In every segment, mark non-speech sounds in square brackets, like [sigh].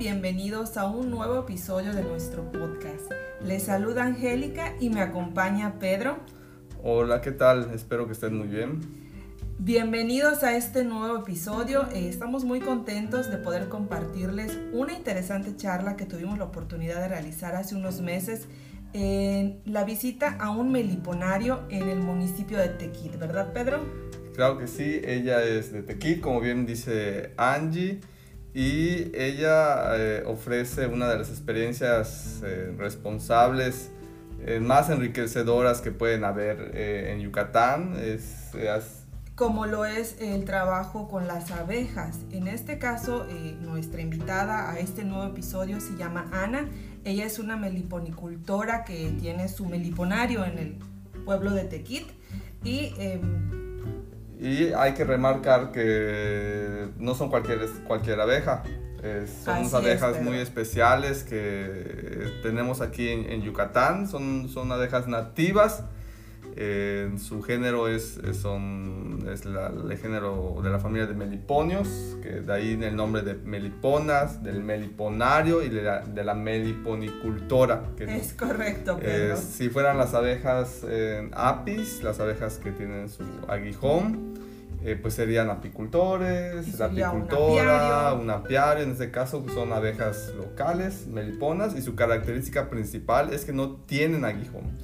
Bienvenidos a un nuevo episodio de nuestro podcast. Les saluda Angélica y me acompaña Pedro. Hola, ¿qué tal? Espero que estén muy bien. Bienvenidos a este nuevo episodio. Eh, estamos muy contentos de poder compartirles una interesante charla que tuvimos la oportunidad de realizar hace unos meses en la visita a un meliponario en el municipio de Tequit, ¿verdad Pedro? Claro que sí, ella es de Tequit, como bien dice Angie, y ella eh, ofrece una de las experiencias eh, responsables eh, más enriquecedoras que pueden haber en Yucatán. Es, como lo es el trabajo con las abejas. En este caso, nuestra invitada a este nuevo episodio se llama Ana. Ella es una meliponicultora que tiene su meliponario en el pueblo de Tequit y em, y hay que remarcar que no son cualquier, cualquier abeja, son unas abejas muy especiales que tenemos aquí en, Yucatán, son, son abejas nativas eh, su género es, son, es la, el género de la familia de meliponios, que de ahí el nombre de meliponas, del meliponario y de la, de la meliponicultora. Que es correcto, Pedro. si fueran las abejas apis, las abejas que tienen su aguijón, eh, pues serían apicultores, la apicultora, un apiario. en este caso son abejas locales, meliponas, y su característica principal es que no tienen aguijón.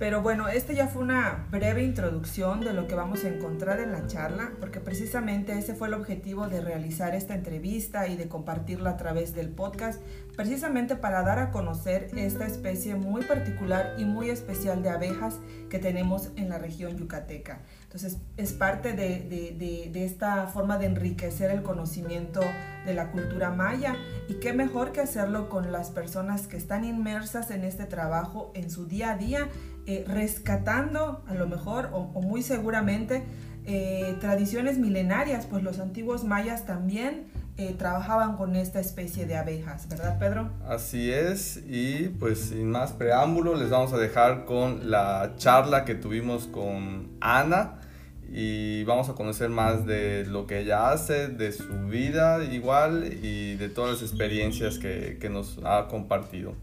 Pero bueno, esta ya fue una breve introducción de lo que vamos a encontrar en la charla, porque precisamente ese fue el objetivo de realizar esta entrevista y de compartirla a través del podcast, precisamente para dar a conocer esta especie muy particular y muy especial de abejas que tenemos en la región yucateca. Entonces, es parte de, esta forma de enriquecer el conocimiento de la cultura maya y qué mejor que hacerlo con las personas que están inmersas en este trabajo en su día a día eh, rescatando a lo mejor o, muy seguramente eh, tradiciones milenarias, pues los antiguos mayas también eh, trabajaban con esta especie de abejas, ¿verdad Pedro? Así es, y pues sin más preámbulo les vamos a dejar con la charla que tuvimos con Ana y vamos a conocer más de lo que ella hace, de su vida igual y de todas las experiencias que, que nos ha compartido.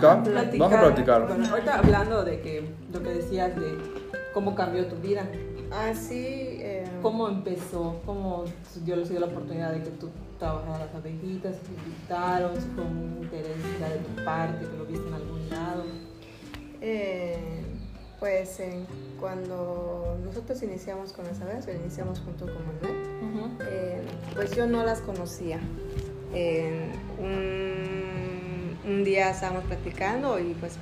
Vamos a platicar. Bueno, ahorita hablando de que lo que decías de cómo cambió tu vida. Ah, sí. Eh, ¿Cómo empezó? ¿Cómo dio la oportunidad de que tú trabajaras las abejitas? ¿Te invitaron? ¿Si fue un interés de tu parte? ¿Que lo viste en algún lado? Eh, pues cuando nosotros iniciamos con las abejas, iniciamos junto con Manuel, eh, pues yo no las conocía. un un día estábamos platicando y pues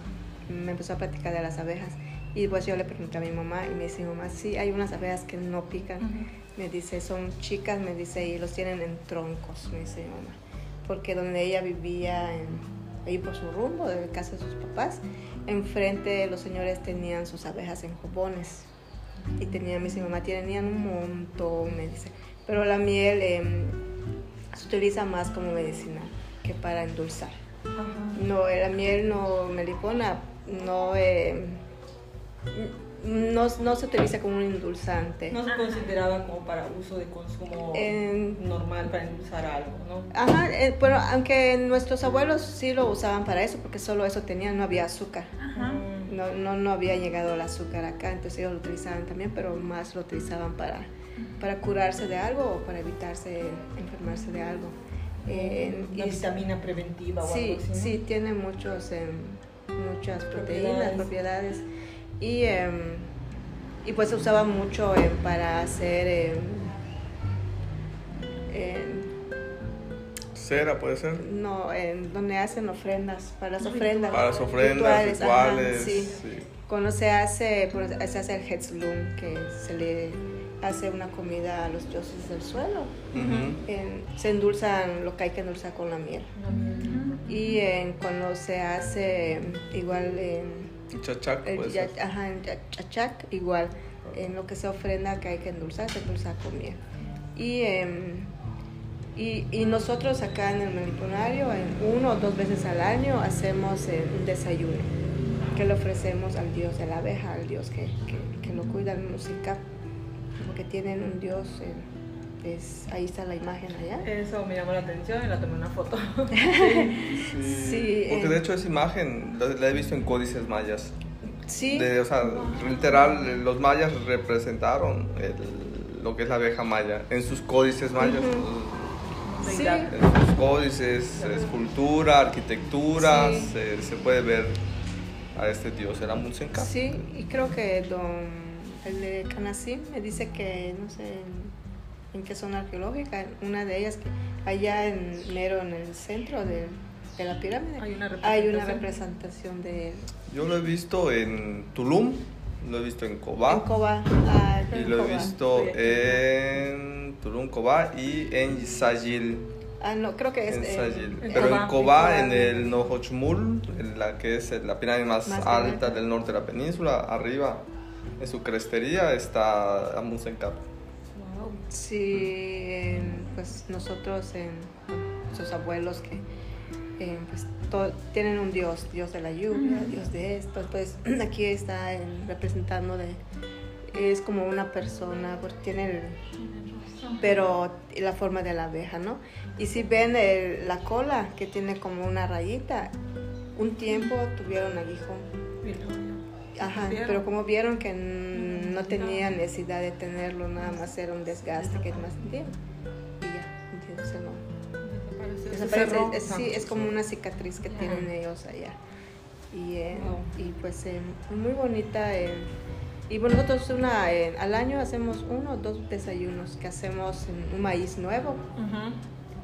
me empezó a platicar de las abejas. Y pues yo le pregunté a mi mamá y me dice, mamá, sí, hay unas abejas que no pican. Me dice, son chicas, me dice, y los tienen en troncos, me dice mi mamá. Porque donde ella vivía, en, ahí por su rumbo, de casa de sus papás, enfrente los señores tenían sus abejas en jubones. Y tenía, me dice, mamá, tenían un montón, me dice. Pero la miel em, se utiliza más como medicinal que para endulzar. No, la miel no melipona no, eh, no, no, se utiliza como un endulzante. No se consideraba como para uso de consumo normal, para endulzar algo, ¿no? Ajá, eh, aunque nuestros abuelos sí lo usaban para eso, porque solo eso tenían, no había azúcar. Ajá. no, no, no, había llegado el azúcar acá, entonces ellos lo utilizaban también, pero más lo utilizaban para, para curarse de algo o para evitarse enfermarse de algo. Eh, Una vitamina preventiva o sí, algo así, Sí, tiene muchos, em, muchas proteínas, propiedades. Y, em, y pues se usaba mucho para hacer... Em, cera puede ser. No, en donde hacen ofrendas, para las ofrendas. Para las ofrendas, rituales. sí. Cuando se hace, se hace el Hetzlum, que se le hace una comida a los dioses del suelo. se endulzan lo que hay que endulzar con la miel. Y en, cuando se hace igual en... Chachac, Ajá, en chachac, igual. En lo que se ofrenda que hay que endulzar, se endulza con miel. Y... Y, y, nosotros acá en el Meliponario, uno o dos veces al año, hacemos eh, un desayuno que le ofrecemos al dios de la abeja, al dios que, que, que lo cuida en música, porque tienen un dios, eh, es, ahí está la imagen allá. Eso me llamó la atención y la tomé una foto. [laughs] sí, porque de hecho esa imagen la, he visto en códices mayas. Sí. De, o sea, literal, los mayas representaron el, lo que es la abeja maya en sus códices mayas sí. sus códices, escultura, arquitectura, se, puede ver a este dios, era Munsenka. Sí, y creo que don, el de Canasim me dice que, no sé, en, qué zona arqueológica, una de ellas, que allá en Nero, en el centro de, de la pirámide, hay una, hay una representación de él. Yo lo he visto en Tulum, lo he visto en Cobá. En Cobá, ah, y lo he visto en Tulum, Cobá y en Sayil. Ah, no, creo que es en Sayil. Pero en Cobá, en el Nohochmul, en la que es la pirámide más, alta del norte de la península, arriba, en su crestería, está Amunsenkap. Wow. Sí, pues nosotros, en, sus abuelos que pues, tienen un dios, dios de la lluvia, dios de esto. Entonces [clears throat] aquí está representando de, es como una persona, porque tiene el, pero la forma de la abeja, ¿no? Y si ven la cola que tiene como una rayita, un tiempo tuvieron aguijón. [laughs] Ajá, pero como vieron que no tenía necesidad de tenerlo, nada más era un desgaste que más tiempo. Y ya, entonces no. Desaparece. Es, sí, es como una cicatriz que tienen ellos allá. Y, eh, y pues eh, muy bonita. Eh, y bueno, nosotros una, al año hacemos uno o dos desayunos que hacemos en un maíz nuevo.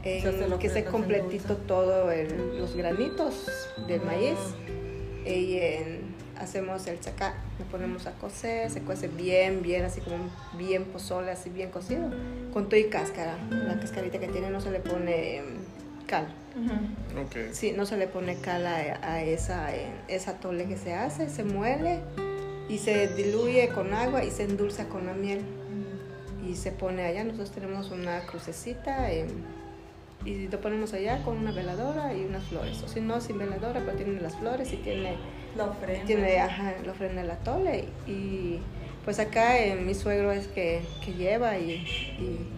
en, que se completito todo los granitos del maíz. Y hacemos el chacá, lo ponemos a cocer, se cuece bien, bien, así como bien pozole, así bien cocido, con todo y cáscara. La cascarita que tiene no se le pone em, cal. okay. Sí, no se le pone cal a, esa, esa tole que se hace, se muele y se diluye con agua y se endulza con la miel. Y se pone allá, nosotros tenemos una crucecita em, y lo ponemos allá con una veladora y unas flores. O si no, sin veladora, pero tiene las flores y tiene la ofrenda. Tiene, ajá, la ofrenda la tole. Y pues acá eh, mi suegro es que, que lleva y, y,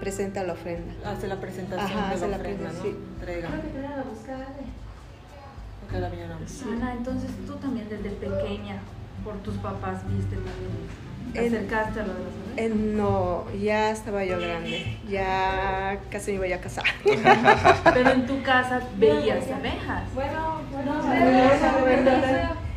presenta la ofrenda. Hace la presentación ajá, de la, ofrenda, ¿no? Sí. Entrega. Ana, entonces tú también desde pequeña por tus papás viste también? ¿Te acercaste a lo de las abejas? no, ya estaba yo grande, ya casi me iba a casar. [laughs] Pero en tu casa [laughs] veías abejas. Bueno, bueno, no, no,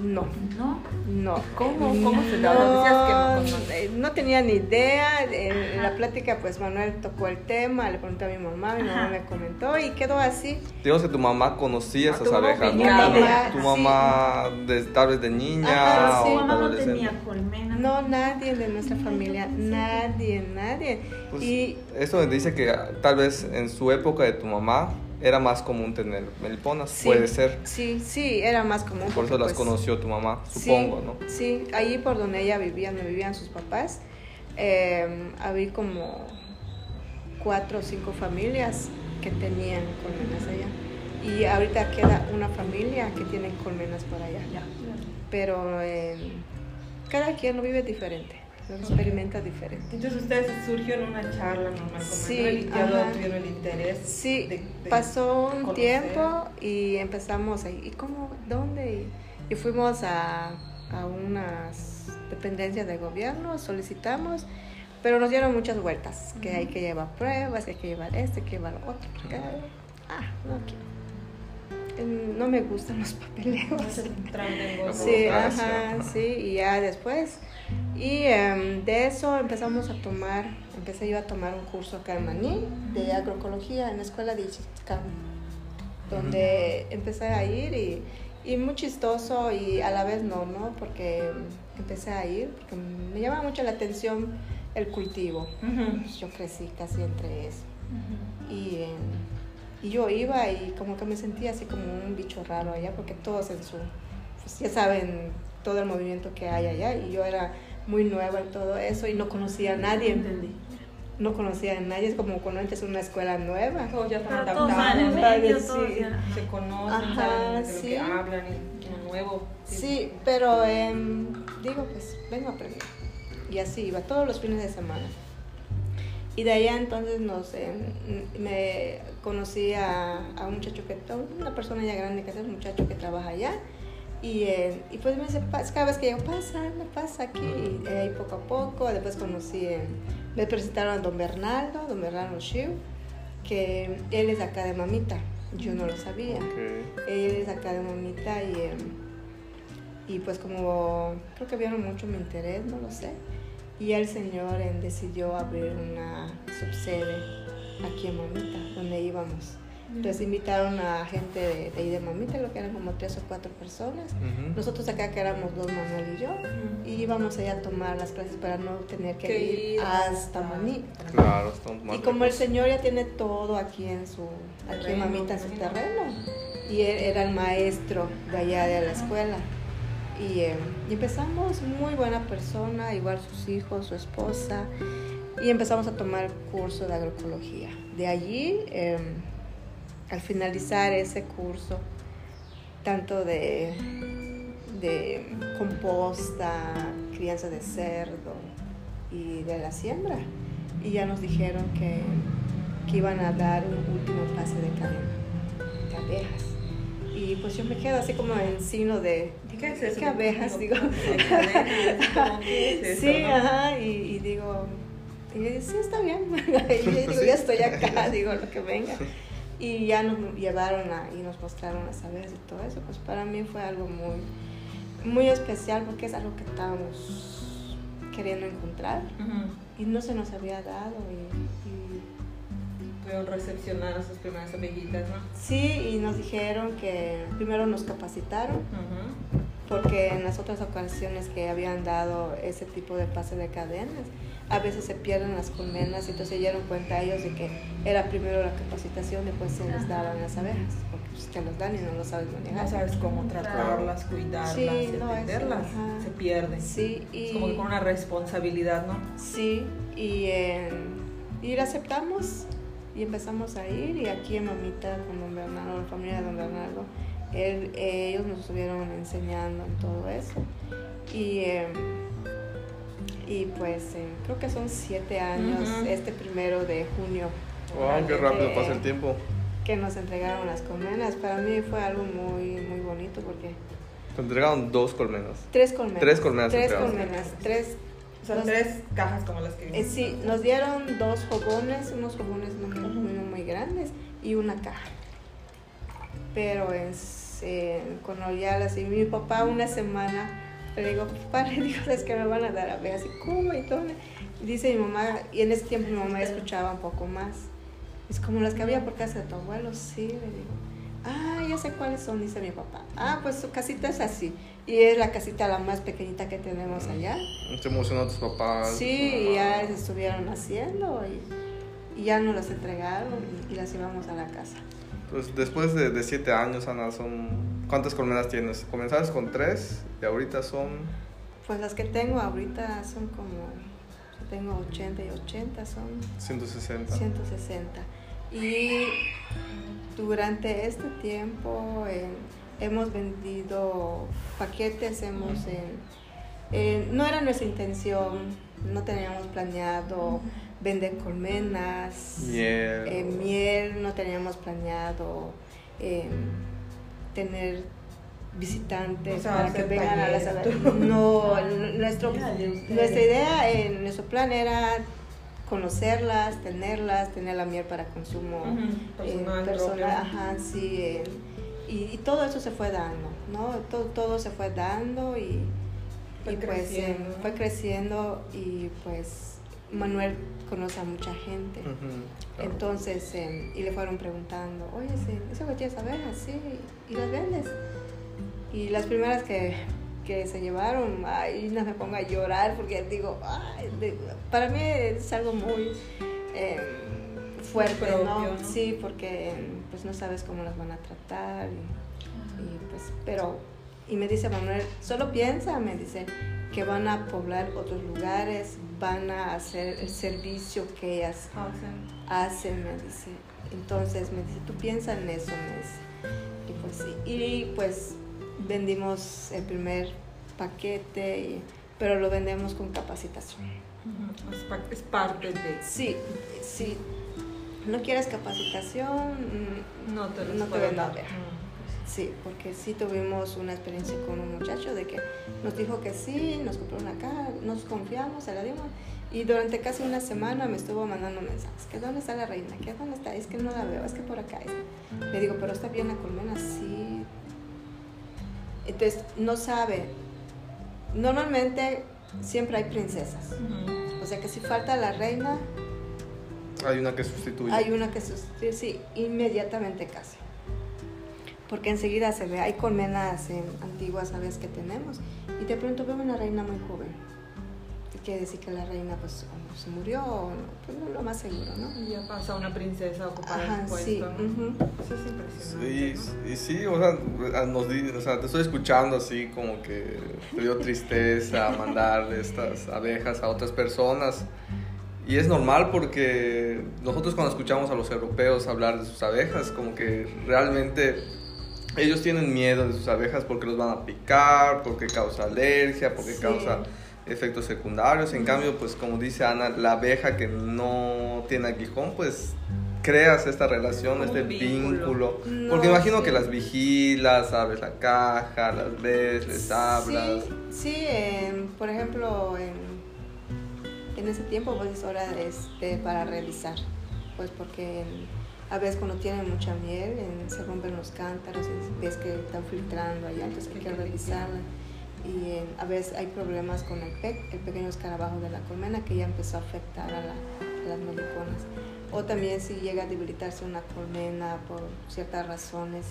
no. ¿No? No. ¿Cómo, cómo se daba? No, que no, no, tenía ni idea. En la plática, pues Manuel tocó el tema, le pregunté a mi mamá, mi mamá me comentó y quedó así. Dios que tu mamá conocía esas abejas, ¿no? Mamá, tu mamá, de, tal vez de niña Ajá, sí. o mamá no tenía colmena. No, nadie de nuestra familia, nadie, nadie. Pues, y esto dice que tal vez en su época de tu mamá era más común tener meliponas, puede ser. Sí, sí, era más común. Por eso las pues, conoció tu mamá, supongo, ¿no? Sí, ahí por donde ella vivía, donde vivían sus papás, eh, había como cuatro o cinco familias que tenían colmenas allá. Y ahorita queda una familia que tiene colmenas por allá. Pero eh, cada quien lo vive diferente. Lo experimenta diferente. Entonces ustedes surgió en una charla normal Sí, ajá. lo tuvieron el interés. Sí, de- de pasó un conocer. tiempo y empezamos ahí. ¿Y cómo? ¿Dónde? Y, y fuimos a, a unas dependencias de gobierno, solicitamos, pero nos dieron muchas vueltas, que hay que llevar pruebas, que hay que llevar este, que llevar otro. ah, no quiero. No me gustan los [laughs] papeleos. Sí, ajá, sí, y ya después. Y em, de eso empezamos a tomar, empecé yo a tomar un curso acá en Maní de agroecología en la escuela de Ichicam, donde empecé a ir y, y muy chistoso y a la vez no, ¿no? Porque empecé a ir, porque me llama mucho la atención el cultivo. Yo crecí casi entre eso. Y, y yo iba y como que me sentía así como un bicho raro allá, porque todos en su, pues ya saben todo el movimiento que hay allá, y yo era muy nueva en todo eso y no conocía a nadie, Entendí. no conocía a nadie, es como cuando entras a una escuela nueva. Todos ya están todos adaptados, sí. todos ya. se conocen, Ajá, saben de lo sí. que hablan y lo nuevo. Sí, pero em, digo, pues vengo a aprender. Y así iba todos los fines de semana. Y de allá entonces nos, em, me conocí a, a un muchacho que, una persona ya grande que es un muchacho que trabaja allá. Y, eh, y pues me dice, "Pas- cada vez que llego, pasa, pasa aquí. Y ahí poco a poco, después conocí, eh, me presentaron a don Bernardo, don Bernardo Shiu, que él es acá de Mamita. Yo no lo sabía. Él es acá de Mamita y, em, y pues como creo que vieron mucho mi interés, no lo sé. Y el señor decidió abrir una subsede aquí en Mamita, donde íbamos. Entonces invitaron a gente de, de ahí de Mamita, lo que eran como tres o cuatro personas. Nosotros acá que éramos dos, Manuel y yo, y íbamos allá a tomar las clases para no tener que, Que ir ir hasta Maní. Claro, más Y como el lejos. señor ya tiene todo aquí en su, aquí en Mamita, en su terreno, y él era el maestro de allá de la escuela. Y, eh, y empezamos, muy buena persona, igual sus hijos, su esposa, y empezamos a tomar curso de agroecología. De allí, eh, al finalizar ese curso, tanto de, de composta, crianza de cerdo y de la siembra, y ya nos dijeron que, que iban a dar un último pase de cadena de abejas. Y pues yo me quedo así como en signo de, ¿Qué es eso? ¿Qué abejas? Digo. ¿Qué es eso, sí, no? ajá, y, y digo, y yo digo, sí, está bien. [laughs] y yo digo, ya estoy acá, [laughs] digo, lo que venga. Y ya nos llevaron a, y nos mostraron las abejas y todo eso, pues para mí fue algo muy, muy especial porque es algo que estábamos queriendo encontrar y no se nos había dado. Y, y Pudieron recepcionar a sus primeras abejitas, ¿no? sí, y nos dijeron que primero nos capacitaron. Porque en las otras ocasiones que habían dado ese tipo de pase de cadenas, a veces se pierden las colmenas, y entonces se dieron cuenta ellos de que era primero la capacitación, después se les daban las abejas, porque pues, te los dan y no lo sabes manejar. No sabes cómo tratarlas, cuidarlas, Sí, no, entenderlas. ajá. Se pierden. Sí, y, Es como que con una responsabilidad, ¿no? sí, y, eh, y la aceptamos y empezamos a ir y aquí en Mamita con don Bernardo, la familia de don Bernardo, él- ellos nos estuvieron enseñando en todo eso. Y, eh, y pues eh, creo que son siete años, Ujú. este primero de junio, Wow, qué rápido Eh, pasa el tiempo. que nos entregaron las colmenas. Para mí fue algo muy, muy bonito porque Te entregaron dos colmenas. tres colmenas. Tres colmenas Tres colmenas, tres O sea, tres cajas como las que Eh, sí, nos dieron dos jogones, unos jogones no muy, muy, muy grandes y una caja. Pero es, eh, cuando ya las y mi papá una semana le digo, papá, le digo, [laughs] es que me van a dar abejas y cómo y todo. Y dice mi mamá, y en ese tiempo mi mamá escuchaba un poco más. Es como las que había por casa de tu abuelo, sí, le digo. Ah, ya sé cuáles son, dice mi papá. Ah, pues su casita es así. Y es la casita la más pequeñita que tenemos allá. Te emocionó tus papás. Sí, y ya se estuvieron haciendo y, y ya nos las entregaron y, y las llevamos a la casa. Pues después de, de siete años, Ana, son... ¿cuántas colmenas tienes? Comenzaste con tres y ahorita son... Pues las que tengo ahorita son como, yo tengo 80 y 80, son 160. 160. Y durante este tiempo eh, hemos vendido paquetes, hemos, eh, Eh, no era nuestra intención, no teníamos planeado vender colmenas, miel, eh, miel no teníamos planeado eh, tener visitantes para que vengan a las No, [laughs] nuestro, nuestra idea, en nuestro plan era conocerlas, tenerlas, tener la miel para consumo personal, ajá, sí, y, todo eso se fue dando, ¿no? Todo, todo se fue dando y, fue pues creciendo. fue creciendo y pues Manuel conoce a mucha gente. Entonces, em, y le fueron preguntando, oye, ¿eso que tienes abejas? Sí, ¿y las vendes? Y las primeras que, que se llevaron, ay, no me pongo a llorar porque digo, ay, para mí es algo muy em, fuerte, ¿no? Sí, porque pues no sabes cómo las van a tratar y, pues, pero, y me dice Manuel, solo piensa, me dice, que van a poblar otros lugares, van a hacer el servicio que ellas hacen, me dice. Entonces me dice, tú piensas en eso, me dice. Y pues sí, y pues vendimos el primer paquete, pero lo vendemos con capacitación. Es parte de... Sí, sí. ¿No quieres capacitación? Mm, no te, no te vendo Sí, porque sí tuvimos una experiencia con un muchacho de que nos dijo que sí, nos compró una caja, nos confiamos, se la dimos. Y durante casi una semana me estuvo mandando mensajes, que dónde está la reina, que dónde está, es que no la veo, es que por acá es. Le digo, pero está bien la colmena, sí. Entonces, no sabe. Normalmente siempre hay princesas. O sea que si falta la reina... Hay una que sustituye. Hay una que sustituye, sí, inmediatamente casi porque enseguida se ve, hay colmenas antiguas, ¿sabes? Que tenemos, y de pronto veo una reina muy joven. Quiere decir que la reina pues se murió, pues no lo más seguro, ¿no? Y ya pasa una princesa a ocupar el puesto, sí. Eso es impresionante. Sí, y sí, o sea, nos o sea, te estoy escuchando así como que te dio tristeza [laughs] mandar estas abejas a otras personas. Y es normal porque nosotros cuando escuchamos a los europeos hablar de sus abejas, como que realmente ellos tienen miedo de sus abejas porque los van a picar, porque causa alergia, porque causa efectos secundarios. En cambio, pues como dice Ana, la abeja que no tiene aguijón, pues creas esta relación, este vínculo. porque imagino que las vigilas, abres la caja, las ves, les hablas. Sí, por ejemplo, en, en, ese tiempo pues es hora este, para revisar, pues porque a veces cuando tienen mucha miel se rompen los cántaros ves que están filtrando allá, entonces hay que revisarla. Y a veces hay problemas con el PEC, el pequeño escarabajo de la colmena, que ya empezó a afectar a, las meliponas. O también si llega a debilitarse una colmena por ciertas razones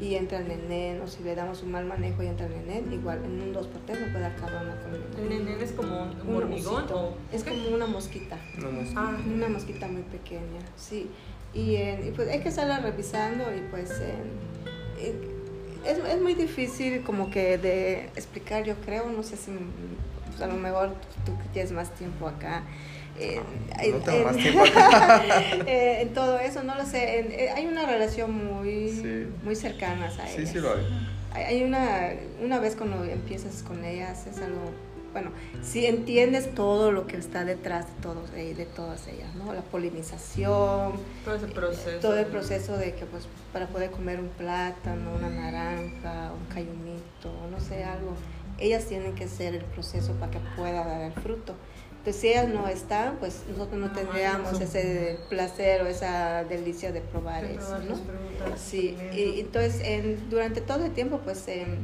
y, y entra el nenén, o si le damos un mal manejo y entra el nenén, igual en un 2 por 3 no puede acabar una colmena. ¿El nenén es como un, hormigón? O... Es como una mosquita. Una mosquita. Ah, una mosquita muy pequeña, sí. Y, pues hay que estarla revisando y pues es, es, muy difícil como que de explicar, yo creo, no sé si pues, a lo mejor tú que tienes más tiempo acá. En, no tengo más tiempo acá. Eh, en todo eso, no lo sé. Eh, hay una relación muy, muy cercana a ellas. Sí, sí lo hay. Hay una, una vez cuando empiezas con ellas, es algo bueno, si entiendes todo lo que está detrás de, todos, eh, de todas ellas, ¿no? La polinización. Todo ese proceso. todo el proceso de que, pues, para poder comer un plátano, una naranja, un cayumito, no sé, algo, ellas tienen que ser el proceso para que pueda dar el fruto. Entonces, si ellas no están, pues nosotros no tendríamos ese placer o esa delicia de probar eso, ¿no? Sí, y, entonces, durante todo el tiempo, pues, em,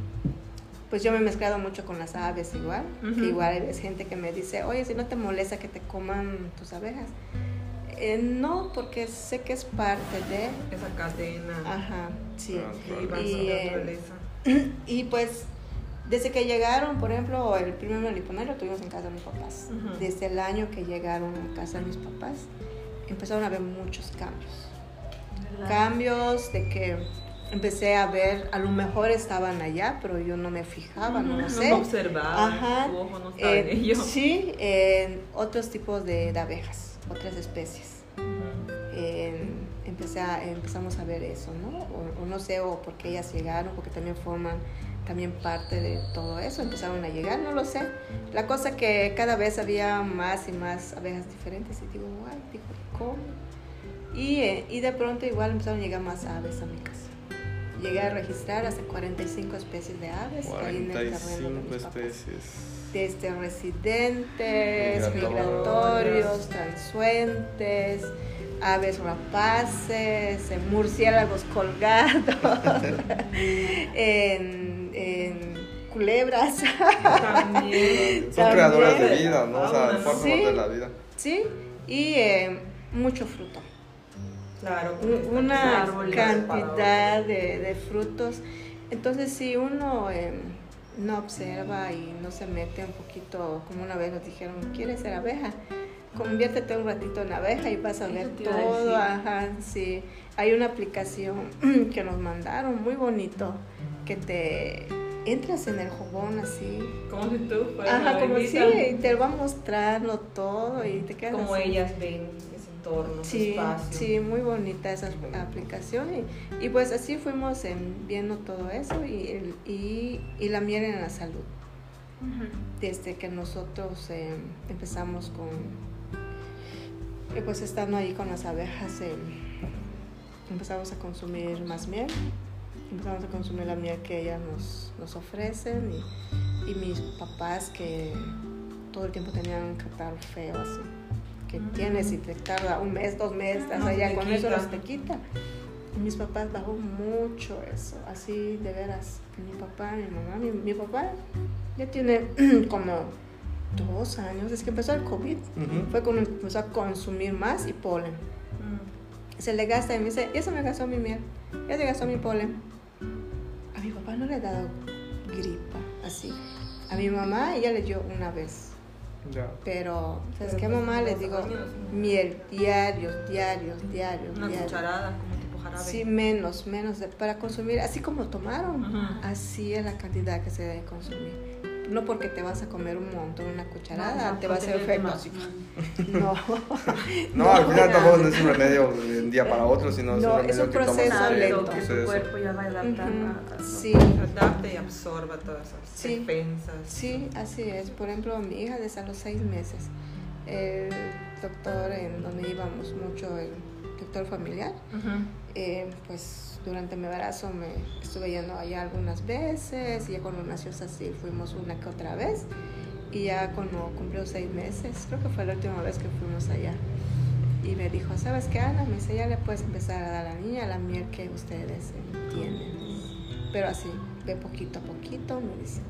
pues yo me he mezclado mucho con las aves igual, que igual es gente que me dice, oye, si no te molesta que te coman tus abejas. Eh, no, porque sé que es parte de... Esa cadena. Ajá, sí. Ah, y, eh, [clears throat] y, pues, desde que llegaron, por ejemplo, el primer meliponario lo tuvimos en casa de mis papás. Desde el año que llegaron a casa de mis papás, empezaron a haber muchos cambios. Cambios de que empecé a ver, a lo mejor estaban allá, pero yo no me fijaba, no sé. No observaba, Ajá. ojo no estaba en ello. Sí, en otros tipos de, abejas, otras especies. empecé a, empezamos a ver eso, ¿no? O, no sé, o porque ellas llegaron, porque también forman también parte de todo eso, empezaron a llegar, no lo sé. La cosa que cada vez había más y más abejas diferentes y digo, guay, digo, ¿cómo? Y, eh, y de pronto igual empezaron a llegar más aves a mi casa. Llegué a registrar hasta 45 especies de aves. 45 especies. Desde residentes, migratorios, transuentes, aves rapaces, murciélagos colgados, [laughs] en, en, culebras. También. Son creadoras de vida, ¿no? O sea, forman sí, de la vida. Sí, y eh, mucho fruto. Claro. Una cantidad de, de, frutos. Entonces, si uno eh, no observa y no se mete un poquito, como una vez nos dijeron, ¿quieres ser abeja? Conviértete un ratito en abeja y vas a ver todo. Ajá, sí. Hay una aplicación [clears throat] que nos mandaron, muy bonito, que te entras en el jugón así. Como si tú Ajá, como si y te va mostrando todo y te quedas Como ellas ven sí, Sí, muy bonita esa aplicación y, y pues así fuimos viendo todo eso y, y, y, la miel en la salud. Desde que nosotros em, empezamos con, eh, pues estando ahí con las abejas, em, empezamos a consumir más miel, empezamos a consumir la miel que ellas nos, nos ofrecen y, y mis papás que todo el tiempo tenían un catarro feo así tienes y te tarda un mes, dos meses, no, allá con eso los te quita. Y mis papás bajó mucho eso, así de veras. Mi papá, mi mamá, mi, papá ya tiene [clears throat] como dos años, es que empezó el COVID, fue cuando empezó a consumir más y polen. Mm. Se le gasta y me dice, eso me gastó mi miel, ya se gastó mi polen. Papá no le ha dado gripa, así. A mi mamá ella le dio una vez pero, ¿sabes qué, mamá? Les digo, miel, diarios, diarios, diarios. Una cucharada, como tipo jarabe. Sí, menos, menos. para consumir, así como tomaron, así es la cantidad que se debe consumir no porque te vas a comer un montón, una cucharada, te va a hacer efecto. [laughs] No. no, al final tampoco no es un remedio de un día para otro, sino es un remedio es un proceso que lento. Que tu cuerpo ya va a adaptar. Sí. Adapta y absorba todas esas sí. defensas. Sí, así es. Por ejemplo, mi hija desde a los seis meses, el doctor en donde íbamos mucho, el doctor familiar, eh, pues durante mi embarazo me estuve yendo allá algunas veces y ya cuando nació así fuimos una que otra vez y ya cuando cumplió seis meses, creo que fue la última vez que fuimos allá. Y me dijo, ¿sabes qué Ana? Me dice, ya le puedes empezar a dar a la niña la miel que ustedes tienen, pero así, de poquito a poquito, me dice,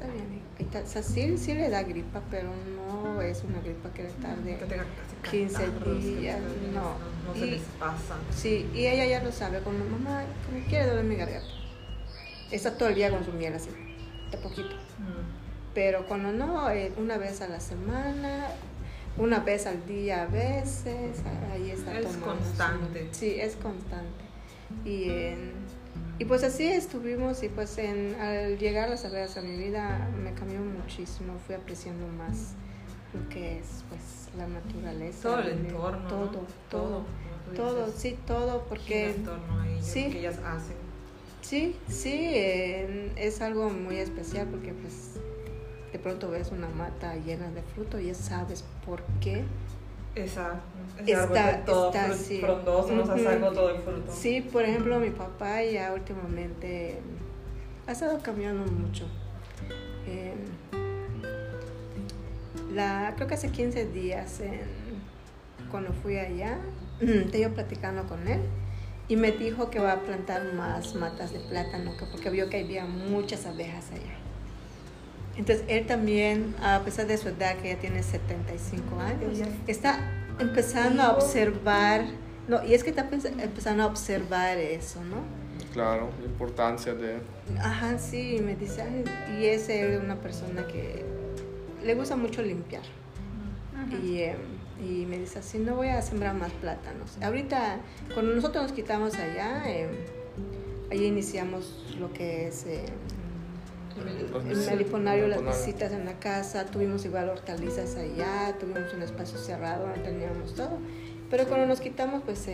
está bien. O sea, sí, sí le da gripa, pero no es una gripa que le tarde 15 días, no no se les pasa. Sí, y ella ya lo sabe, como mamá, como quiere doler mi garganta. Está todo el día con su miel así, de poquito. Mm. Pero cuando no, eh, una vez a la semana, una vez al día a veces, ahí está es constante. sí, es constante. Y, y pues así estuvimos y pues en, al llegar las abejas a mi vida me cambió muchísimo, fui apreciando más lo que es pues la naturaleza. Todo el entorno. Todo, todo, todo, sí, todo, porque... El entorno sí, que ellas hacen. Sí, sí, es algo muy especial porque pues de pronto ves una mata llena de fruto y ya sabes por qué. Esa, está, todo está sí. frondoso, nos todo el fruto. Sí, por ejemplo, mi papá ya últimamente ha estado cambiando mucho. Eh, la, creo que hace 15 días, cuando fui allá, [clears throat] te iba platicando con él y me dijo que va a plantar más matas de plátano, porque vio que había muchas abejas allá. Entonces, él también, a pesar de su edad, que ya tiene 75 años, está empezando a observar, no, y es que está empezando a observar eso, ¿no? Claro, la importancia de... Ajá, sí, me dice, y es una persona que le gusta mucho limpiar. y, eh, y, me dice así, no voy a sembrar más plátanos. Ahorita, cuando nosotros nos quitamos allá, eh, allí iniciamos lo que es eh, el meliponario, las visitas en la casa, tuvimos igual hortalizas allá, tuvimos un espacio cerrado donde teníamos todo. Pero cuando nos quitamos, pues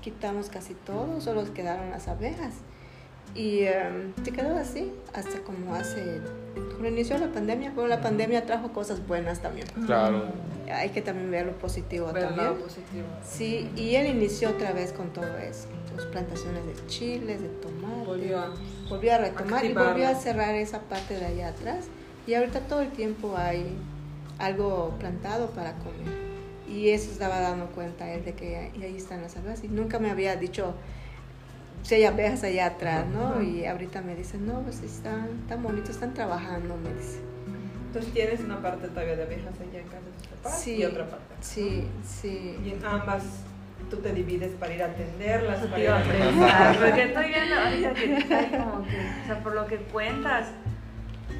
quitamos casi todo, solo quedaron las abejas. Y em, se quedó así hasta como hace, cuando inició la pandemia, pero la pandemia trajo cosas buenas también. Claro. Hay que también ver lo positivo Ver también. lado positivo. Sí, y él inició otra vez con todo eso, sus plantaciones de chiles, de tomate. Volvió a... volvió a retomar y volvió a cerrar esa parte de allá atrás. Y ahorita todo el tiempo hay algo plantado para comer. Y eso estaba dando cuenta él de que y ahí están las abejas. Y nunca me había dicho si hay abejas allá atrás, ¿no? Y ahorita me dice, no, pues están tan bonitos, están trabajando, me dice. Entonces tienes una parte todavía de abejas allá en casa de tus papás Sí. y otra parte. Sí, sí. Y en ambas tú te divides para ir a atenderlas, para ir a a preguntar, porque estoy viendo ahorita que hay como que, o sea, por lo que cuentas,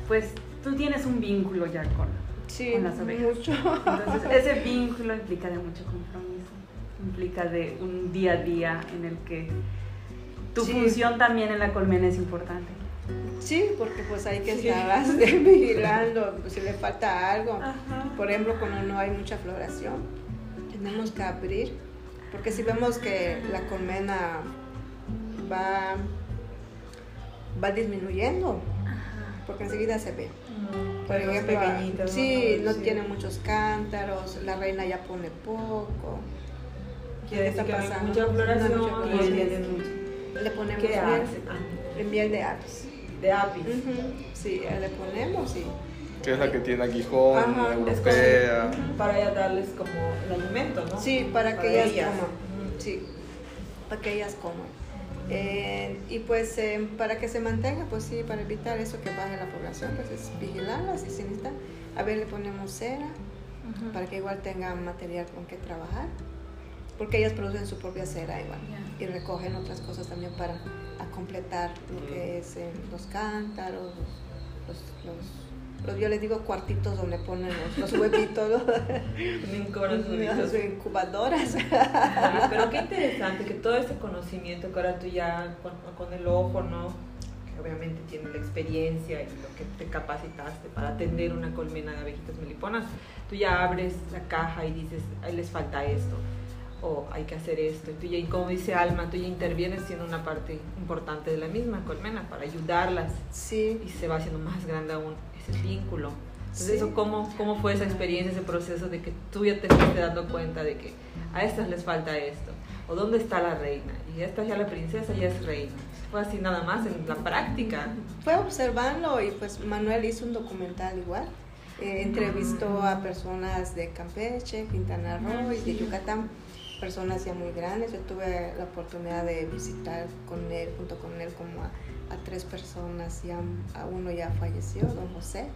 pues tú tienes un vínculo ya con, Sí, con las abejas. mucho. Entonces, ese vínculo implica de mucho compromiso, implica de un día a día en el que tu Sí. función también en la colmena es importante. Sí, porque pues hay que Sí. estar [laughs] vigilando pues, si le falta algo. Ajá. Por ejemplo, cuando no hay mucha floración, tenemos que abrir, porque si vemos que la colmena va, va disminuyendo, porque enseguida se ve. Por Pero ejemplo, sí, no tiene muchos cántaros, la reina ya pone poco. Quiere ¿Qué decir que hay pasando? mucha floración No mucha y. Le ponemos ¿Qué miel? Ah, miel de apis. De apis. Ujú, Sí, le ponemos y Que es la que tiene aguijón, Ajá, Es europea. como para ya darles como el alimento, ¿no? Sí, para que Para ellas, ellas. coman. Sí, para que ellas coman. Eh, y pues eh, para que se mantenga, pues sí, para evitar eso que baje la población, pues es vigilarlas y si necesitan, a ver, le ponemos cera para que igual tengan material con que trabajar, porque ellas producen su propia cera igual y recogen otras cosas también para a completar lo que es eh, los cántaros, los, los, los- los- yo les digo cuartitos donde ponen los, los huevitos, [laughs] [laughs] las incubadoras. Oye, Pero qué [laughs] interesante que todo ese conocimiento que ahora tú ya con, con el ojo, ¿no? Que obviamente tienes la experiencia y lo que te capacitaste para atender una colmena de abejitas meliponas, tú ya abres la caja y dices, ahí les falta esto, o hay que hacer esto. Y tú ya, y como dice Alma, tú ya intervienes siendo una parte importante de la misma colmena para ayudarlas Sí, y se va haciendo más grande aún ese vínculo. Entonces, Sí. eso, ¿cómo, ¿cómo fue esa experiencia, ese proceso de que tú ya te fuiste dando cuenta de que a estas les falta esto? ¿O dónde está la reina? Y esta ya la princesa ya es reina. Fue así nada más en la práctica. fue observando y pues Manuel hizo un documental igual. Eh, entrevistó a personas de Campeche, Quintana Roo y de Yucatán, personas ya muy grandes. Yo tuve la oportunidad de visitar con él, junto con él, como a, a tres personas. Ya, a uno ya falleció, don José,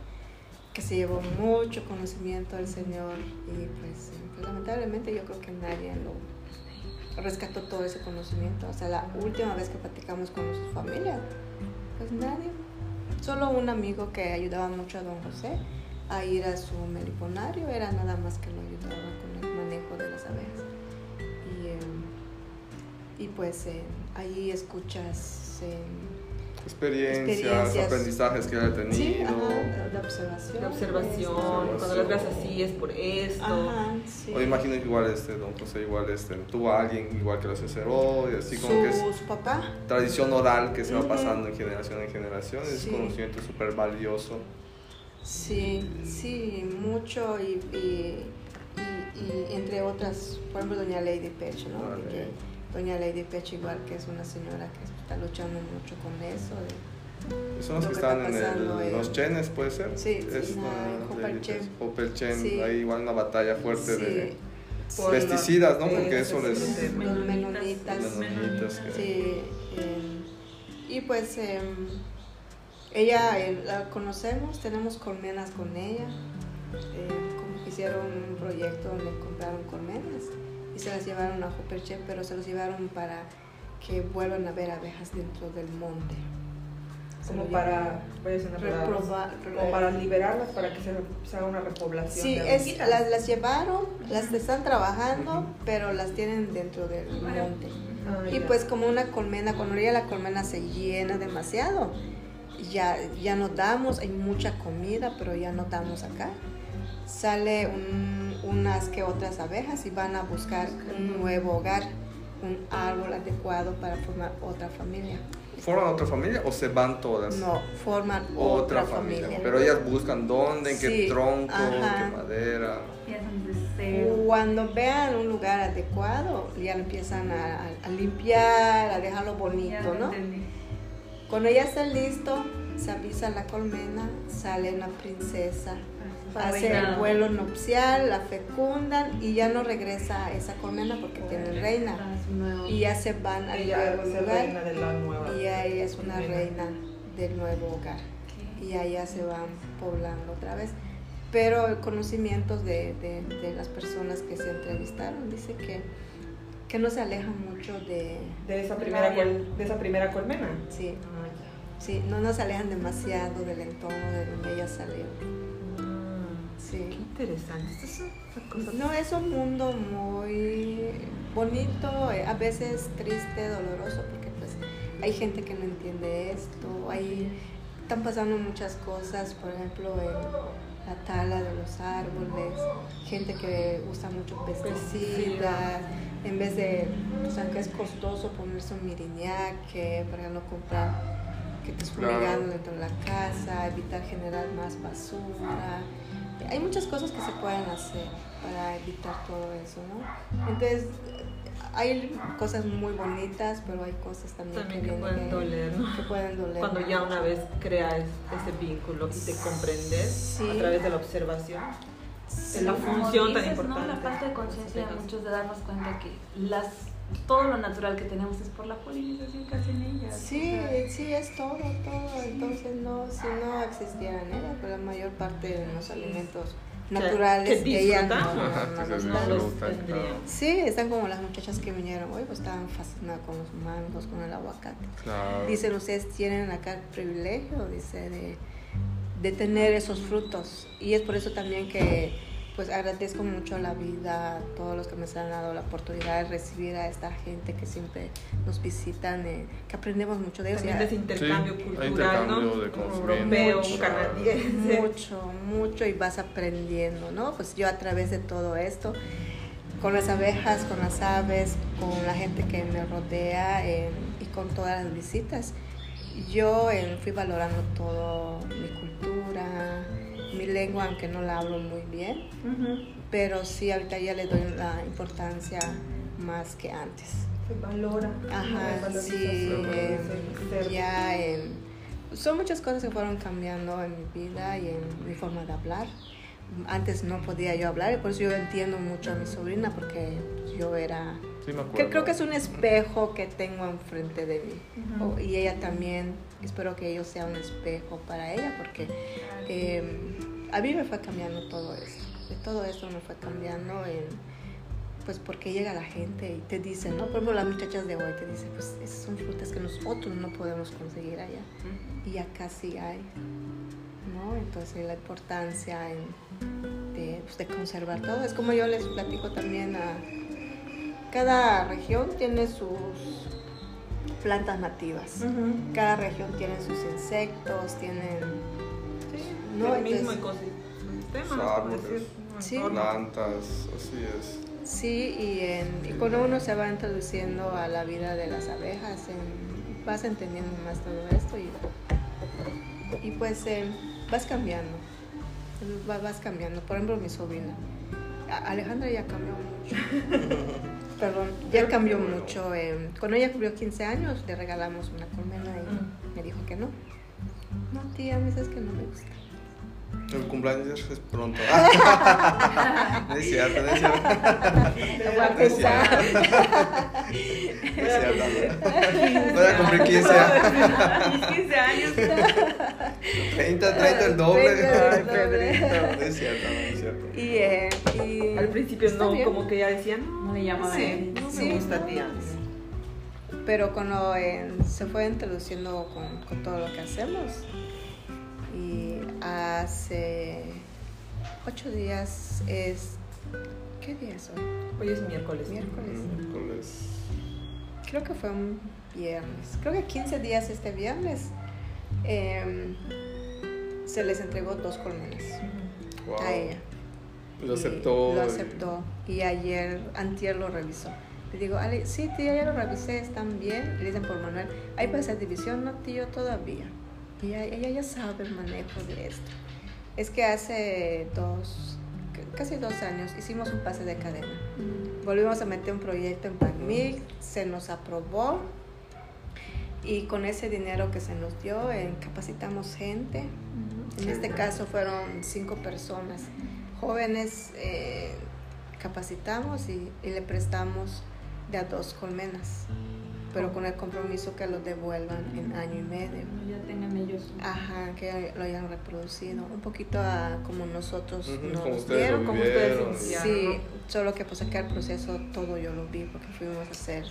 que se llevó mucho conocimiento del Señor y pues, eh, pues, lamentablemente yo creo que nadie lo rescató todo ese conocimiento. O sea, la última vez que platicamos con su familia, pues nadie. Solo un amigo que ayudaba mucho a don José a ir a su meliponario, era nada más que lo ayudaba con el manejo de las abejas. Y, pues eh, ahí escuchas eh, Experiencias, Experiencias. aprendizajes que él ha tenido. sí, ajá, de observación. La observación, Observación. cuando las veas así es por esto. Ajá, sí. O imagino que igual este, don José, igual este, tuvo a alguien igual que lo asesoró y así como que es su, su papá. tradición oral que se va pasando en generación en generación, es Sí. conocimiento súper valioso. Sí, sí, mucho y, y, y- y entre otras, por ejemplo, doña Lady Pech, ¿no? Vale. Que doña Lady Pech igual que es una señora que está luchando mucho con eso. de- Son los Lo que que están está en el- los chenes, ¿puede ser? Sí, sí, es no, una- en Hopelchen. Hopelchen, Sí. hay igual una batalla fuerte sí, de Por pesticidas, ¿no? Porque eso les... Los menonitas. menonitas que- Sí, eh, y pues em, ella eh, la conocemos, tenemos colmenas con ella. eh, como hicieron un proyecto donde compraron colmenas se las llevaron a Hopperche, pero se los llevaron para que vuelvan a ver abejas dentro del monte. Como para, Reprobar- como para liberarlas, para que se, se haga una repoblación. Sí, de es, las, las llevaron, las están trabajando, pero las tienen dentro del monte. Ah, Y ya. pues como una colmena, cuando ya la colmena se llena demasiado, ya, ya no damos, hay mucha comida, pero ya no damos acá. Sale un- unas que otras abejas y van a buscar un nuevo hogar, un árbol adecuado para formar otra familia. forman otra familia o se van todas? No, forman otra, familia. Pero ellas buscan dónde, en qué tronco, qué madera. Cuando vean un lugar adecuado, ya empiezan a, limpiar, a dejarlo bonito, ¿no? Cuando ya está listo, se avisa la colmena, sale una princesa, hace el vuelo nupcial, la fecundan y ya no regresa a esa colmena porque tiene reina. Y ya se van al nuevo lugar. y ya ella es una reina del nuevo hogar. Y allá se van poblando otra vez. Pero el conocimiento de, de, las personas que se entrevistaron dice que, que no se alejan mucho de... De esa primera, de esa primera colmena. Sí. Ah, Sí, no nos alejan demasiado del entorno de donde ella salió. Sí. Qué interesante. No, es un mundo muy bonito, eh, a veces triste, doloroso, porque pues hay gente que no entiende esto, hay, están pasando muchas cosas, por ejemplo, en la tala de los árboles, gente que usa mucho pesticidas, en vez de, o sea, que es costoso ponerse un miriñaque para no comprar que te fumigando dentro de la casa, evitar generar más basura. Hay muchas cosas que se pueden hacer para evitar todo eso, ¿no? Entonces, hay cosas muy bonitas, pero hay cosas también, que, pueden doler, ¿no? Que pueden doler. Cuando ya una vez creas ese vínculo y te comprendes a través de la observación. es la función tan importante. ¿no? La falta de conciencia de muchos de darnos cuenta que las todo lo natural que tenemos es por la polinización que hacen ellas. Sí, sí, es todo, todo. Entonces, no, si no existieran ellas, pero la mayor parte de los alimentos naturales que, ellas no, no, Sí, están como las muchachas que vinieron hoy, pues estaban fascinadas con los mangos, con el aguacate. Dicen, ustedes tienen acá el privilegio, dice, de, de tener esos frutos. Y es por eso también que pues agradezco mucho la vida, a todos los que me han dado la oportunidad de recibir a esta gente que siempre nos visitan, eh, que aprendemos mucho de ellos. También ese intercambio cultural, ¿no? Europeo, canadiense. Mucho, mucho, y vas aprendiendo, ¿no? Pues yo a través de todo esto, con las abejas, con las aves, con la gente que me rodea eh, y con todas las visitas, yo eh, fui valorando todo mi cultura, mi lengua, aunque no la hablo muy bien, pero sí ahorita ya le doy la importancia más que antes. Se valora. Ajá, sí, em, ya son muchas cosas que fueron cambiando en mi vida y en mi forma de hablar. Antes no podía yo hablar y por eso yo entiendo mucho a mi sobrina porque yo era... que creo que es un espejo que tengo enfrente de mí. y ella también, espero que yo sea un espejo para ella porque eh, a mí me fue cambiando todo esto. De todo esto me fue cambiando pues porque llega la gente y te dicen, ¿no? Por ejemplo, las muchachas de hoy te dicen, pues esas son frutas que nosotros no podemos conseguir allá. Y acá sí hay, ¿no? Entonces la importancia de, pues, de, conservar todo. Es como yo les platico también a... Cada región tiene sus plantas nativas. Cada región tiene sus insectos, tienen no, el mismo ecosistema. sí. plantas, así es. Sí, y, y, cuando uno se va introduciendo a la vida de las abejas, vas entendiendo más todo esto y, y pues eh, vas cambiando, vas, cambiando. Por ejemplo, mi sobrina, Alejandra ya cambió mucho. [laughs] Perdón, ya cambió mucho. Eh, cuando ella cumplió 15 años, le regalamos una colmena y me dijo que no. No, tía, me dices que no me gusta. El cumpleaños es pronto. [laughs] no es cierto, no es cierto. No es cierto. Voy a cumplir 15 años. 15 años. 30, 30 el doble. Ay, Pedrito. No es cierto, no es cierto. Y, eh, y al principio no, como que ya decían, no me llamaba sí, no me gusta tía. Pero cuando eh, se fue introduciendo con, con todo lo que hacemos, hace ocho días es... ¿Qué día es hoy? Hoy es miércoles. Miércoles. Miércoles. Creo que fue un viernes. Creo que 15 días este viernes em, se les entregó dos colmenas a ella. Lo aceptó. Lo aceptó. Y ayer, antier lo revisó. Le digo, Ale, sí, tía, ya lo revisé, están bien. Le dicen por Manuel, ¿hay para hacer división? No, tío, todavía. Y ella, ella ya sabe el manejo de esto. Es que hace dos, casi dos años hicimos un pase de cadena. Volvimos a meter un proyecto en PACMIC, se nos aprobó y con ese dinero que se nos dio eh, capacitamos gente. En este caso fueron cinco personas jóvenes, eh, capacitamos y, y, le prestamos de a dos colmenas, pero con el compromiso que los devuelvan en año y medio. Ya tengan ellos. Ajá, que lo hayan reproducido, un poquito a, como nosotros Ujú, nos como ustedes dieron, lo como ustedes Sí, solo que pues acá el proceso todo yo lo vi porque fuimos a hacer.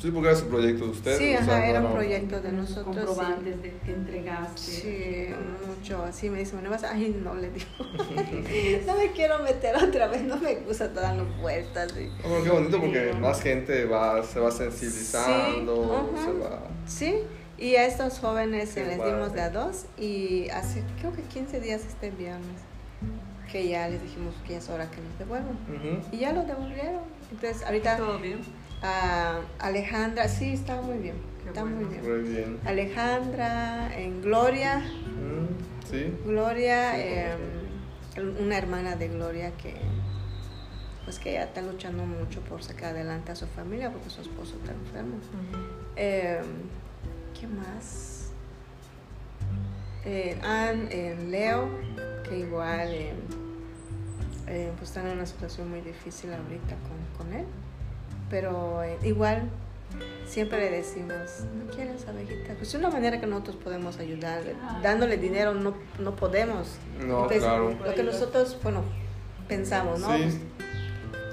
Sí, porque era su proyecto de ustedes. Sí, o ajá, sea, era no, un proyecto de nosotros. sí. Comprobantes de que entregaste. Sí, mucho. Así me dice, bueno, vas, ay, no le digo. [laughs] no me quiero meter otra vez, no me gusta dando vueltas. y- Oh, pero qué bonito porque más gente va, se va sensibilizando, Sí, se va... Sí, y a estos jóvenes Qué les dimos de a dos y hace creo que 15 días este viernes que ya les dijimos que ya es hora que nos devuelvan. Ujú. Y ya los devolvieron. Entonces, ahorita ¿Todo bien? A Alejandra, sí, está muy bien. Qué Está bueno. muy bien. Muy bien. Alejandra, en Gloria, Mm, Sí. Gloria, Sí, eh, una hermana de Gloria que pues que ella está luchando mucho por sacar adelante a su familia porque su esposo está enfermo. Eh, ¿Qué más? Eh, Ann, eh, Leo, que igual eh, eh, pues están en una situación muy difícil ahorita con, con él, pero eh, igual siempre le decimos, no quieres abejita, pues es una manera que nosotros podemos ayudarle, dándole dinero no, no podemos. No, Entonces, claro. Lo que nosotros, bueno, pensamos, ¿no? Sí.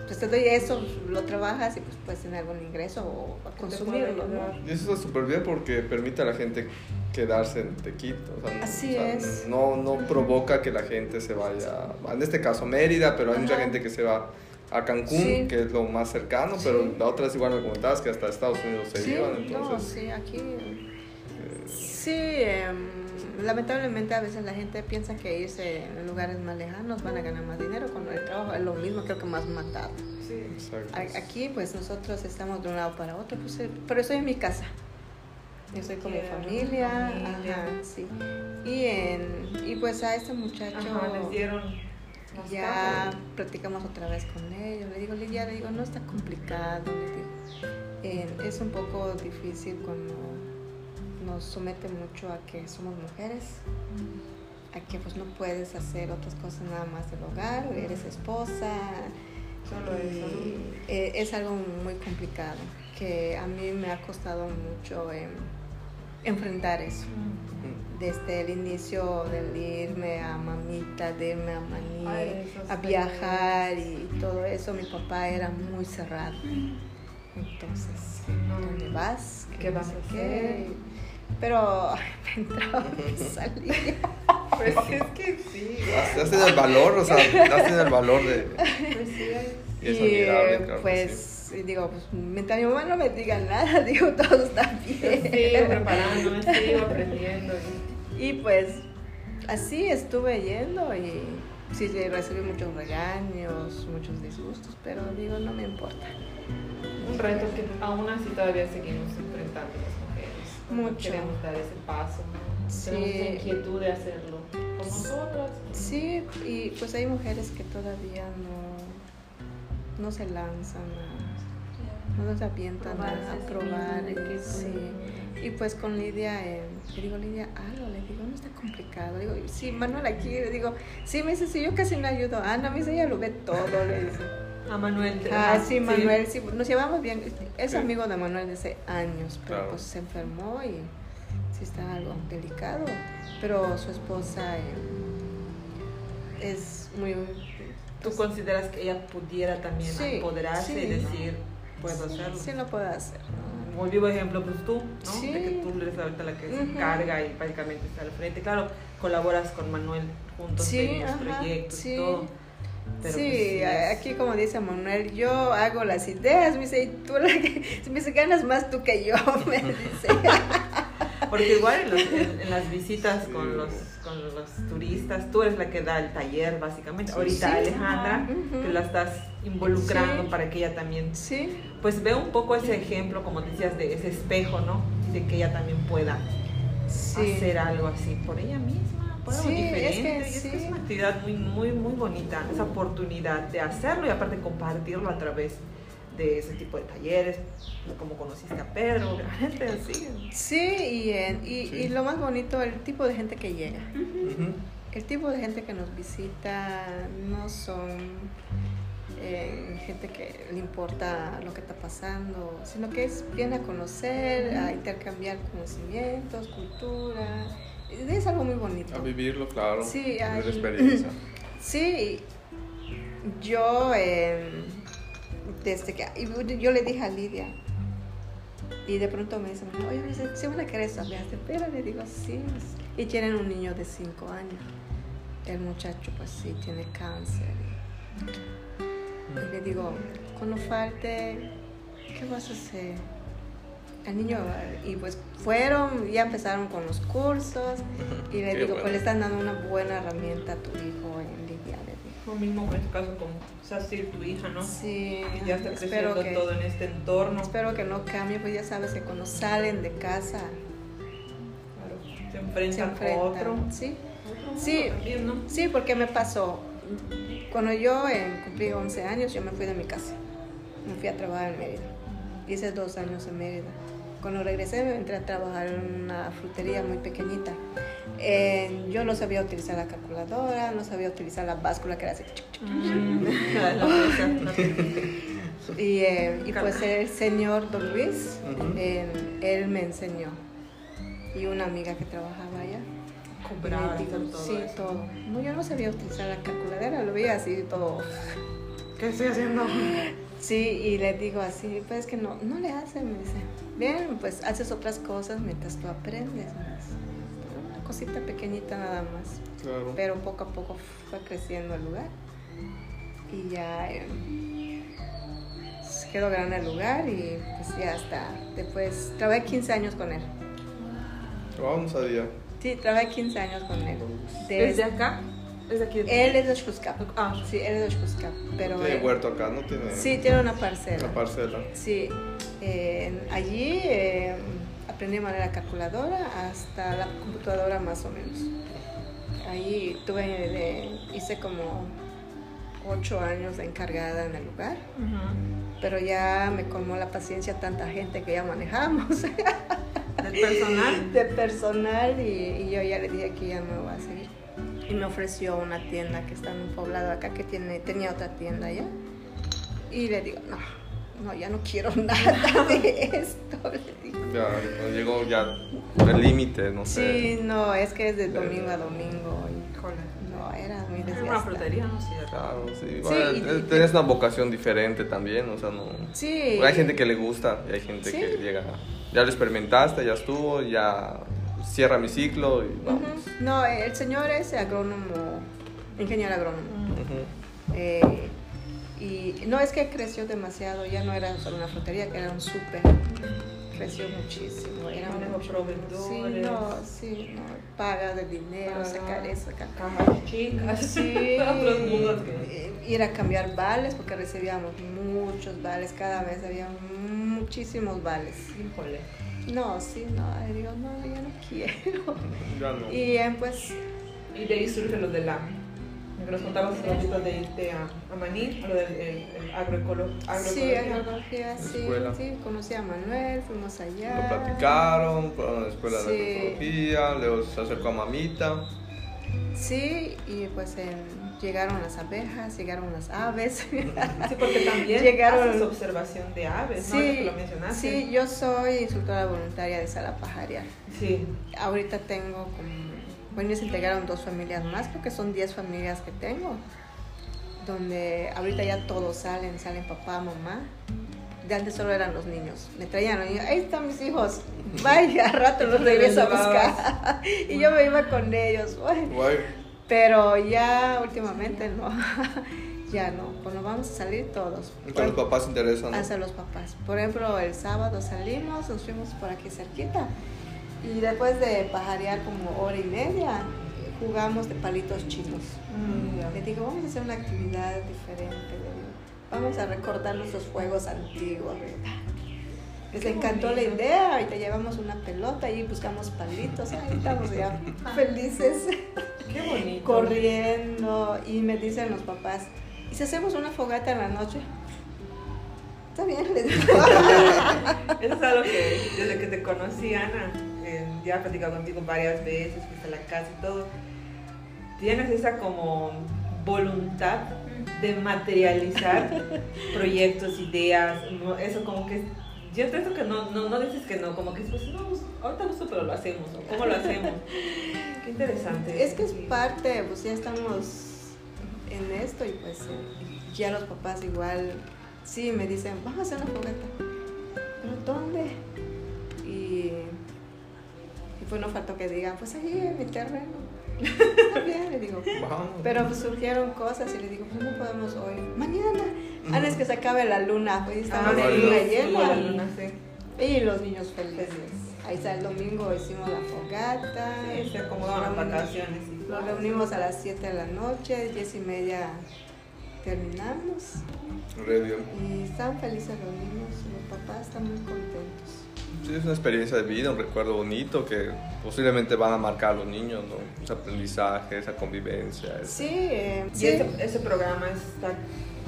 Pues te doy eso, lo trabajas y pues puedes tener algún ingreso o consumirlo, ¿no? ayudar. Y eso está súper bien porque permite a la gente quedarse en Tequito. O sea, Así o sea, es. No, no provoca que la gente se vaya, en este caso Mérida, pero hay mucha gente que se va a Cancún, Sí. que es lo más cercano, pero la otra es igual me comentabas que hasta Estados Unidos se Sí, iban, no, entonces... sí, aquí. eh, Sí, em, lamentablemente a veces la gente piensa que irse en lugares más lejanos van a ganar más dinero cuando el trabajo es lo mismo, creo que más matado. Sí. exacto. Aquí pues nosotros estamos de un lado para otro, pues, eh, pero estoy en mi casa. Yo estoy con mi familia. ajá, sí. Y, en, y pues a este muchacho Ajá, les dieron ya cartas. platicamos otra vez con ellos. Le digo, Lidia, le digo, no está complicado. Le digo, Eh, es un poco difícil cuando nos somete mucho a que somos mujeres, a que pues no puedes hacer otras cosas nada más del hogar, eres esposa. Solo eso, eh, es algo muy complicado, que a mí me ha costado mucho em, enfrentar eso desde el inicio del irme a mamita, de irme a maní, Ay, a viajar y todo eso, mi papá era muy cerrado. Entonces, ¿dónde vas? ¿Qué vas a hacer? qué? Pero [laughs] me entraba, me salía. [laughs] Pues es que sí. Tenido el valor, o sea, has tenido el valor de... Pues sí, Y es Y, admirable, claro que pues, y digo, pues mientras mi mamá no me diga nada, [laughs] digo, todo está Yo bien. sigo preparándome, sigo aprendiendo. Y- pues así estuve yendo y sí recibí muchos regaños, muchos disgustos, pero digo, no me importa. Un reto que aún así todavía seguimos enfrentando las mujeres. Mucho. Queremos dar ese paso. Sí. Tenemos esa inquietud de hacerlo con nosotras. Sí, y pues hay mujeres que todavía no, no se lanzan a, no se avientan a, a probar. sí. Y pues con Lidia, eh, le digo, Lidia, algo, le digo, no está complicado. Le digo, sí, Manuel aquí, le digo, sí, me dice, sí, yo casi no ayudo a Ana, me dice, ella lo ve todo, le dice. A Manuel. Ah, sí, Manuel, sí, nos llevamos bien. Es Sí. amigo de Manuel desde hace años, pero Claro. pues se enfermó y sí está algo delicado. Pero su esposa eh, es muy... ¿Tú consideras que ella pudiera también Sí, y decir, puedo sí, hacerlo? Sí lo puede hacer. ¿no? Como vivo ejemplo, pues tú, ¿no? Sí. De que tú eres ahorita la que se encarga y prácticamente está al frente. Claro, colaboras con Manuel juntos Sí, en los proyectos sí. y todo. Pero sí, pues sí aquí como dice Manuel, yo hago las ideas, me dice, y tú la que, [laughs] me dice, ganas más tú que yo, [laughs] me dice. Porque igual en, las [laughs] visitas con los, con los turistas, tú eres la que da el taller básicamente. Ahorita Alejandra, que la estás involucrando para que ella también, sí. pues ve un poco ese ejemplo, como decías, de ese espejo, ¿no? De que ella también pueda hacer algo así por ella misma. Por algo diferente. Es que, es, una actividad muy, muy, muy bonita, esa oportunidad de hacerlo y aparte compartirlo a través de ese tipo de talleres, como conociste a Pedro, [laughs] gente así. Sí, y, y, lo más bonito, el tipo de gente que llega. El tipo de gente que nos visita no son eh, gente que le importa lo que está pasando, sino que es, viene a conocer, a intercambiar conocimientos, cultura. Es algo muy bonito. A vivirlo, claro. Sí, hay, experiencia. [laughs] Sí, yo... Eh, desde que yo le dije a Lidia y de pronto me dice, oye, me dice, ¿se van a querer saber? Pero le digo, sí. Y tienen un niño de 5 años. El muchacho, pues sí, tiene cáncer. Y le digo, cuando falte, ¿qué vas a hacer? El niño, y pues fueron, ya empezaron con los cursos. Y le digo, pues le están dando una buena herramienta a tu hijo en Lidia. Lo mismo en este caso con Sasir, tu hija, ¿no? Sí. Que ya está creciendo todo en este entorno. Espero que no cambie, pues ya sabes que cuando salen de casa. se enfrentan, a otro. Sí. sí, sí, porque me pasó. Cuando yo eh, cumplí 11 años, yo me fui de mi casa. Me fui a trabajar en Mérida. Hice dos años en Mérida. Cuando regresé, me entré a trabajar en una frutería muy pequeñita. Eh, yo no sabía utilizar la calculadora, no sabía utilizar la báscula que era así. Mm. [laughs] [laughs] y, eh, y, pues el señor Don Luis, eh, él me enseñó. Y una amiga que trabajaba allá. Compraba todo. Sí, todo. No, yo no sabía utilizar la calculadora, lo veía así todo. [laughs] ¿Qué estoy haciendo? Sí, y le digo así, pues que no, no le hace, me dice. Bien, pues haces otras cosas mientras tú aprendes cosita pequeñita nada más. Pero poco a poco fue creciendo el lugar. Y ya eh, quedó grande el lugar y pues ya está. Después trabajé 15 años con él. Wow, no sabía. Sí, trabajé 15 años con él. ¿Desde acá? ¿Desde aquí? Él es de Xuscap. Ah. Sí, él es de Xuscap. Pero tiene huerto acá, ¿no? Tiene... Sí, tiene una parcela. Una parcela. Sí. Eh, allí... Eh, aprendí de manera calculadora hasta la computadora más o menos. Ahí tuve, hice como ocho años de encargada en el lugar, pero ya me colmó la paciencia tanta gente que ya manejamos. [laughs] ¿Del personal? De personal y, yo ya le dije que ya no va a seguir. Y me ofreció una tienda que está en un poblado acá que tiene, tenía otra tienda allá. Y le digo, no, no, ya no quiero [laughs] nada de esto. Ya, llegó ya el límite, no sé. Sí, no, es que es de domingo a domingo. No, era muy desgastante. Una frutería, ¿no? Sí, claro, sí. sí tenés una vocación diferente también, o sea, no... Sí. Hay gente que le gusta y hay gente que llega... Ya lo experimentaste, ya estuvo, ya cierra mi ciclo y vamos. No, el señor es agrónomo, ingeniero agrónomo. eh, y no es que creció demasiado, ya no era solo una frutería, que era un súper. Creció muchísimo. Era un proveedores. Sí, no, sí, no. Paga de dinero, sacar eso, sacar. Cajas chicas. Sí. [laughs] Ir a cambiar vales, porque recibíamos muchos vales. Cada vez había muchísimos vales. Híjole. No, sí, no. Y digo, no, ya no quiero. Ya no. Y pues. Y de ahí surge lo de que nos contabas un poquito de irte a, a Maní, a lo del el, agroecología. Sí, agroecología, sí, sí, conocí a Manuel, fuimos allá. Lo platicaron, fueron a la escuela de agroecología, luego se acercó a Mamita. Sí, y pues llegaron las abejas, llegaron las aves. [laughs] Sí, porque también llegaron haces observación de aves, sí, ¿no? Que lo mencionaste. Sí, yo soy instructora voluntaria de sala pajarial. Sí. Ahorita tengo como bueno, se integraron dos familias más, creo que son 10 familias que tengo, donde ahorita ya todos salen, salen papá, mamá. De antes solo eran los niños. Me traían los niños, ahí están mis hijos, vaya, a rato los [laughs] regreso a buscar. [laughs] y yo me iba con ellos. Pero ya últimamente no. [laughs] ya no, cuando vamos a salir todos. Hasta los papás interesan. Hasta los papás. Por ejemplo, el sábado salimos, nos fuimos por aquí cerquita Y después de pajarear como hora y media, jugamos de palitos chinos. Mm, Le digo, vamos a hacer una actividad diferente. Vamos a recordar nuestros juegos antiguos. Les encantó la idea y te llevamos una pelota y buscamos palitos. Ahí estamos ya [laughs] felices. Qué bonito. Corriendo. Y me dicen los papás, ¿y si hacemos una fogata en la noche? Está bien, les digo. Eso [laughs] es algo que desde que te conocí, Ana, eh, ya he platicado contigo varias veces, fuiste a la casa y todo. Tienes esa como voluntad de materializar [laughs] proyectos, ideas, eso como que yo pienso que no, no, no dices que no, como que pues, no, pues, ahorita gusto, pero lo hacemos, ¿Cómo lo hacemos? [laughs] Qué interesante. Es que es parte, pues ya estamos en esto y pues ya los papás igual, sí, me dicen, vamos a hacer una fogata. ¿Pero dónde? Pues no faltó que digan, pues ahí en mi terreno. [laughs] Le digo. Pero pues surgieron cosas y le digo, pues no podemos hoy. Mañana. Antes que se acabe la luna, pues estamos ah, en luna llena. Y los niños felices. Ahí está el domingo, hicimos la fogata. Sí, se acomodaron las vacaciones. Nos reunimos a las 7 de la noche, 10 y media terminamos. Y están felices los niños, los papás están muy contentos. Sí, es una experiencia de vida, un recuerdo bonito que posiblemente van a marcar a los niños, ¿no? Ese aprendizaje, esa convivencia. Sí, eh, y Ese, programa está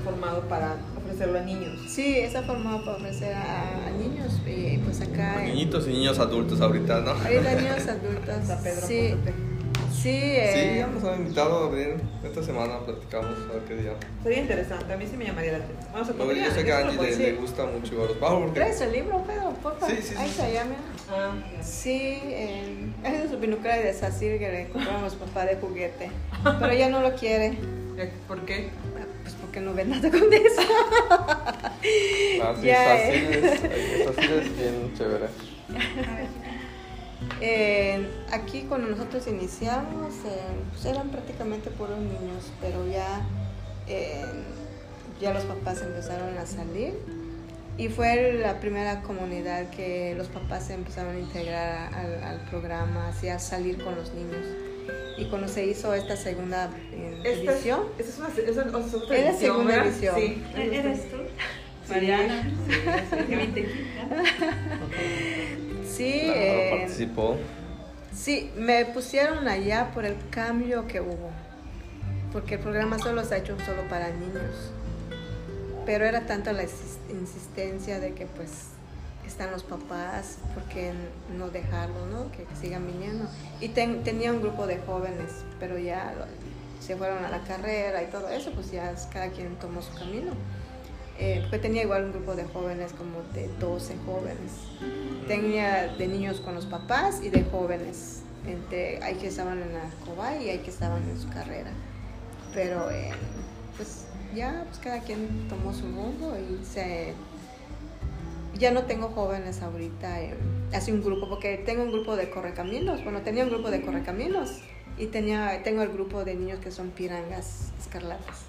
formado para ofrecerlo a niños. Sí, está formado para ofrecer a, niños y pues acá... niñitos y niños adultos ahorita, ¿no? Ahorita niños [laughs] adultos. Pedro sí. Sí, eh, sí, ya nos han invitado a venir esta semana, platicamos a ver qué día. Sería interesante, a mí sí me llamaría la atención. Vamos a poner. Yo sé que a Angie le, le, gusta mucho a los bajos. Porque... ¿Traes el libro, Pedro? Por favor. Sí, sí, Ahí está, ya, Ah, sí, eh, es su binoculares de Sacir que le compramos papá de juguete. Pero ella no lo quiere. ¿Por qué? Pues porque no ve nada con eso. Ah, sí, ya, Sacir, es, es bien chévere. Eh, aquí cuando nosotros iniciamos, eh, pues eran prácticamente puros niños, pero ya, eh, ya los papás empezaron a salir y fue la primera comunidad que los papás se empezaron a integrar al, programa, así a salir con los niños. Y cuando se hizo esta segunda edición, esta es una, es una, otra es la segunda edición. Sí. ¿Eres tú? Mariana. Sí, Sí. [laughs] Eh, participó. Sí, me pusieron allá por el cambio que hubo. Porque el programa solo se ha hecho solo para niños. Pero era tanto la insistencia de que pues están los papás, porque no dejarlo, ¿no? Que, sigan viniendo. Y tenía un grupo de jóvenes, pero ya se fueron a la carrera y todo eso, pues ya cada quien tomó su camino. Eh, tenía igual un grupo de jóvenes, como de 12 jóvenes. Tenía de niños con los papás y de jóvenes. Entre, hay que estaban en la y hay que estaban en su carrera. Pero eh, pues ya pues cada quien tomó su rumbo y se... Ya no tengo jóvenes ahorita, eh, así un grupo, porque tengo un grupo de correcaminos. Bueno, tenía un grupo de correcaminos y tenía, tengo el grupo de niños que son pirangas escarlatas.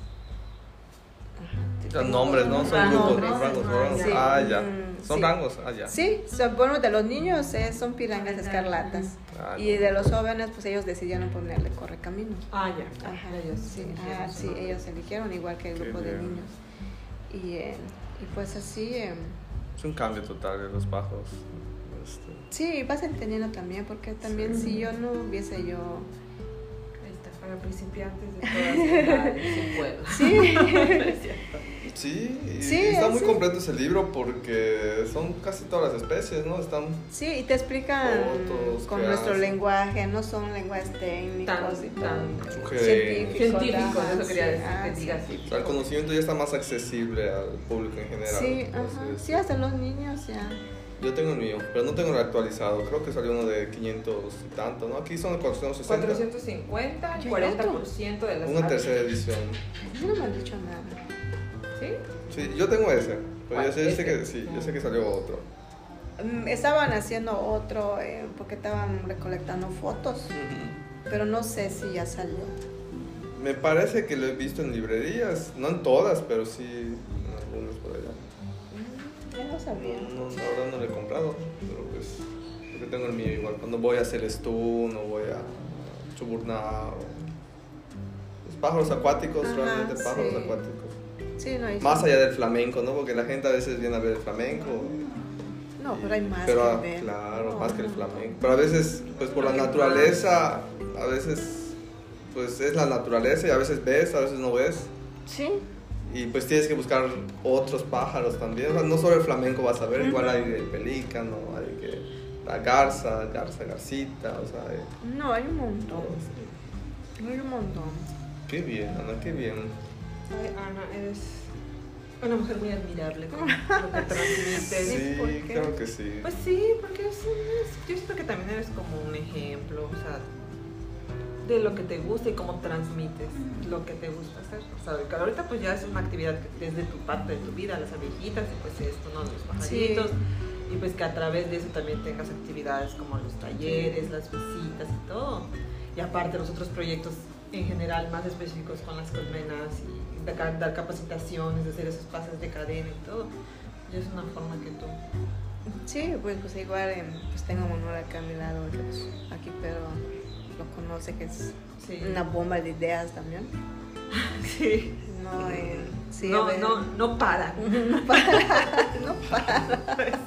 Los nombres, ¿no? Son grupos, rangos, Ah, ya. Mm, son rangos, ah, ya. Sí, son, bueno, de los niños eh, son pirangas escarlatas. Ah, y de los jóvenes, pues ellos decidieron ponerle correcaminos. Ah, ya. Ajá, ellos sí. Ah, sí, ellos eligieron igual que el grupo de niños. Y, eh, y pues así. Eh, es un cambio total de los bajos. Este. Sí, vas entendiendo también, porque también si yo no hubiese yo para principiantes de todas edades, [laughs] Sí. [laughs] Sí, sí está muy completo ese libro porque son casi todas las especies, ¿no? Están Sí, y te explican con nuestro lenguaje, no son lenguajes técnicos tan, y tan científicos. Científicos, eso quería decir, ah, sí. así. O sea, el conocimiento ya está más accesible al público en general. Sí, ajá. sí, hasta los niños ya. Yo tengo el mío, pero no tengo el actualizado. Creo que salió uno de 500 y tanto, ¿no? Aquí son 460. 450, 40% de las Una tercera edición. No me han dicho nada. ¿Sí? Sí, yo tengo ese. Pero yo sé, este? que sí, yo sé que salió otro. Mm, estaban haciendo otro eh, porque estaban recolectando fotos, pero no sé si ya salió. Me parece que lo he visto en librerías, no en todas, pero sí en algunas por allá. No sabía. No, no, ahora no lo he comprado, pero pues Yo tengo el mío igual. Cuando voy a hacer stun o voy a chuburná los pájaros acuáticos, realmente pájaros acuáticos. Sí, no hay Más allá del flamenco, ¿no? Porque la gente a veces viene a ver el flamenco. No, pero hay más pero, que. Claro, más que el flamenco. Pero a veces, pues por la naturaleza, a veces, pues es la naturaleza y a veces ves, a veces no ves. Sí. Y pues tienes que buscar otros pájaros también. O sea, no solo el flamenco vas a ver, igual hay el pelícano, hay que, la garza, garza, garcita, o sea... hay- No, hay un montón. Hay un montón. Qué bien, Ana, qué bien. Ay, Ana, eres una mujer muy admirable con lo que transmites. Sí, ¿por qué? creo que sí. Pues sí, porque es, es- yo siento que también eres como un ejemplo, o sea, de lo que te gusta y cómo transmites lo que te gusta hacer. O sea, que ahorita pues ya es una actividad que es de tu parte de tu vida, las abejitas y pues esto, ¿no? Los pajaritos. Y pues que a través de eso también tengas actividades como los talleres, las visitas y todo. Y aparte los otros proyectos en general más específicos con las colmenas y dar capacitaciones, hacer esos pases de cadena y todo. Y es una forma que tú Sí, pues, pues igual em, pues tengo a Manuel acá a mi lado, que, pues, aquí pero lo conoce que es Sí. una bomba de ideas también. [laughs] Sí. No, eh, sí, no, ver. no, no para. [laughs] no para, no para.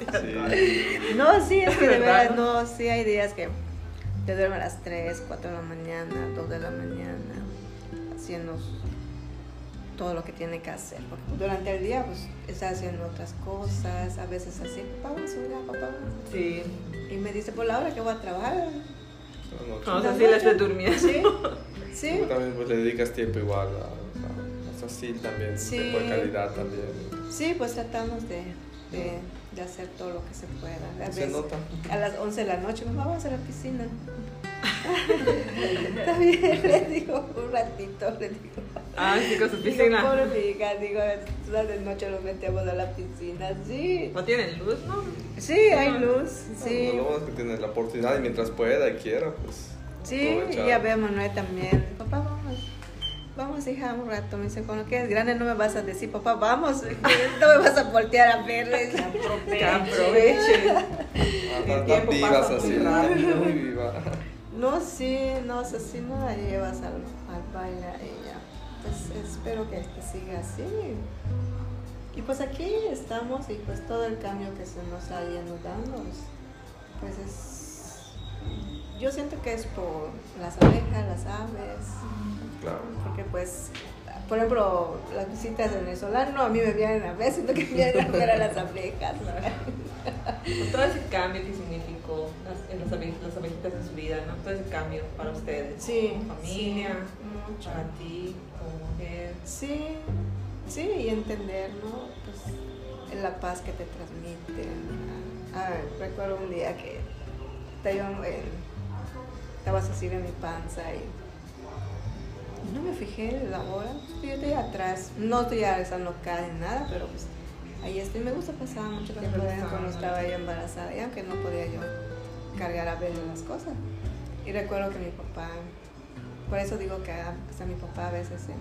Sí. No, sí, es que de ¿Verdad? verdad, no, sí hay días que te duermo a las 3, 4 de la mañana, 2 de la mañana, haciendo todo lo que tiene que hacer. Porque durante el día, pues, está haciendo otras cosas, a veces así, papá, vamos a papá. vamos". Sí. Y me dice, por la hora que voy a trabajar. No, No, o sea, ¿La sí la noche? estoy durmiendo. Sí, sí. Tú también pues le dedicas tiempo igual a, a, a también, Sí. tiempo de calidad también. Sí, pues tratamos de, de, de hacer todo lo que se pueda. A Se nota. a las 11 de la noche, mamá, vamos a la piscina. Está bien, le digo un ratito, le digo. Ah, sí, con su Digo, piscina. pobre mi hija, digo, todas las noches nos metemos a la piscina, sí. No tienen luz, ¿no? Sí, hay luz, sí. No, lo bueno es que tienes la oportunidad y mientras pueda y quiera, pues. Sí, aprovechar. ya veo a Manuel también. Papá, vamos. Vamos, hija, un rato. Me dice, cuando quedes grande no me vas a decir, papá, vamos. [laughs] No me vas a voltear a verle. Que aprovechen. [laughs] Ah, El tan- tan tiempo vivas pasa así, muy rápido. muy viva. [laughs] No, sí, no, o sea, si no la llevas al, al baile a ella, pues espero que, que siga así. Y pues aquí estamos y pues todo el cambio que se nos ha ido dando, es- pues es... Yo siento que es por las abejas, las aves, Claro. porque pues, por ejemplo, las visitas venezolanas a mí me vienen a ver, sino que vienen a ver a las abejas. Con todo ese cambio que las, en las, las abejitas en su vida, ¿no? Todo ese cambio para ustedes. Sí, Como familia, sí, mucho. para ti, como mujer. Sí, sí, y entender, ¿no? Pues la paz que te transmite. Ah, recuerdo un día que estaba, en- estabas así en mi panza y no me fijé la hora, yo estoy atrás, no estoy rezando acá ni nada, pero pues ahí estoy, me gusta pasar mucho tiempo cuando estaba yo embarazada, y aunque no podía yo cargar a veces las cosas. Y recuerdo que mi papá, por eso digo que hasta mi papá a veces eh,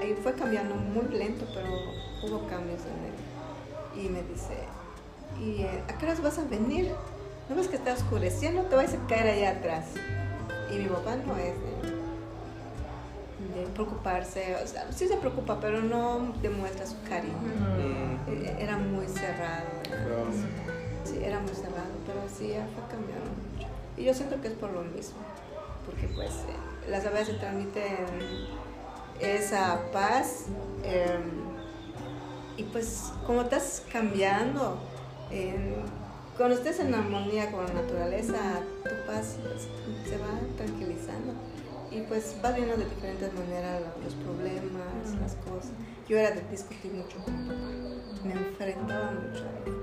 ahí fue cambiando muy lento, pero hubo cambios en él. Y me dice, ¿y eh, a qué horas vas a venir? ¿No ves que está oscureciendo? Te vas a caer allá atrás. Y mi papá no es de, de preocuparse, o sea, sí se preocupa, pero no demuestra su cariño. Mm, Eh, Era muy cerrado. era-. Sí, era muy cerrado, pero sí ya fue cambiando mucho. Y yo siento que es por lo mismo, porque pues eh, las abejas se transmiten esa paz eh, y pues como estás cambiando, eh, cuando estés en armonía con la naturaleza, tu paz pues, se va tranquilizando y pues vas viendo de diferentes maneras lo- los problemas, las cosas. Yo era de discutir mucho con mi papá, me enfrentaba mucho a él.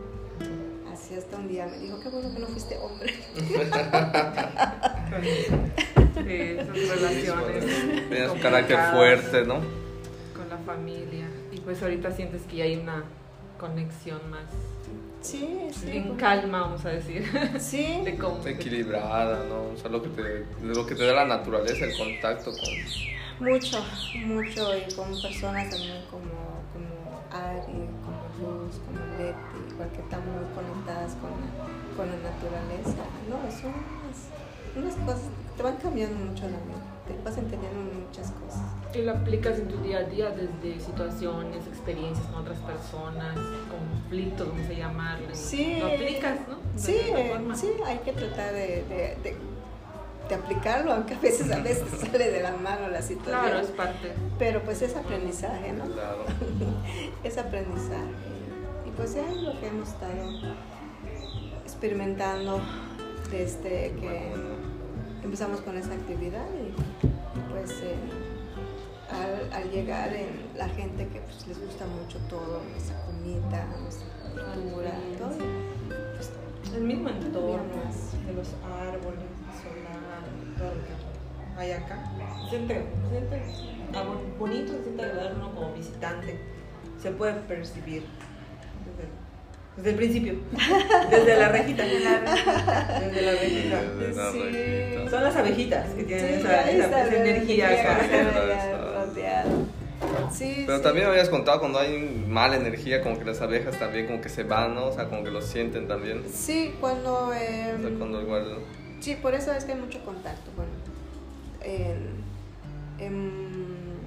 Así hasta un día me dijo, qué bueno que no fuiste hombre. [laughs] Sí, esas relaciones. Tienes un carácter fuerte, ¿no? Con la familia. Y pues ahorita sientes que ya hay una conexión más Sí, sí. en calma, vamos a decir. Sí, [laughs] De cómo. Equilibrada, ¿no? O sea, lo que te, lo que te da la naturaleza, el contacto con, Mucho, mucho, y con personas también como, como Ari, como Luz, como Leti, igual que están muy conectadas con la, con la naturaleza. No, son unas, unas cosas, te van cambiando mucho la vida, te vas entendiendo muchas cosas. Y lo aplicas en tu día a día desde situaciones, experiencias con otras personas, conflictos, vamos a llamarle. Sí. Lo aplicas, ¿no? De Sí, sí, hay que tratar de, de, de, de aplicarlo, aunque a veces a veces [laughs] sale de la mano la situación. Claro, es parte. Pero pues es aprendizaje, ¿no? Claro. [laughs] es aprendizaje. Y pues es lo que hemos estado experimentando desde que empezamos con esa actividad y pues eh, al, al llegar en la gente que pues, les gusta mucho todo, nuestra comida, nuestra cultura, todo, pues El mismo entorno de los árboles, solar, todo lo que hay acá. Siente, siente algo bonito, se siente agradable uno como visitante. Se puede percibir desde el principio, desde la rejita. Desde la rejita. Desde la Sí. rejita. Son las abejitas que tienen Sí, esa, energía acá. Sí, Pero sí. también me habías contado cuando hay mala energía, como que las abejas también como que se van, ¿no? O sea, como que lo sienten también. Sí, cuando... eh, O sea, cuando igual... Sí, por eso es que hay mucho contacto. Bueno, en, en-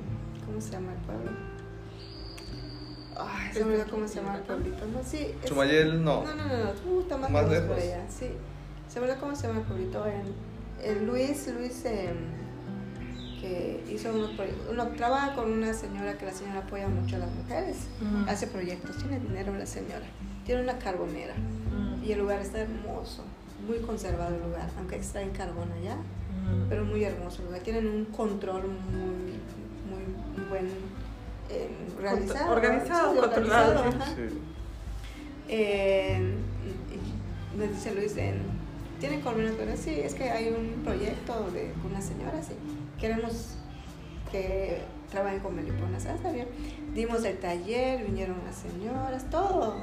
¿cómo se llama el pueblo? Ay, se me olvidó cómo se llama el pueblito. No, sí. es- Chumayel, no. No, no, no, no. Uh, está más, Más lejos por lejos. allá. Sí. Se me olvidó cómo se llama el pueblito. En, en Luis, Luis, em, que hizo unos proyectos. Uno trabaja con una señora que la señora apoya mucho a las mujeres. Hace proyectos. Tiene dinero la señora. Tiene una carbonera. Y el lugar está hermoso, muy conservado el lugar, aunque está en carbón allá, pero muy hermoso el lugar. Tienen un control muy, muy buen eh, realizado. organizado, sí, controlado, organizado, sí. Eh, me dice Luis, en- ¿tienen colmenas? Pero sí, es que hay un proyecto de, con una señora, sí. Queremos que trabajen con meliponas. Ah, está bien. Dimos el taller, vinieron las señoras, todo.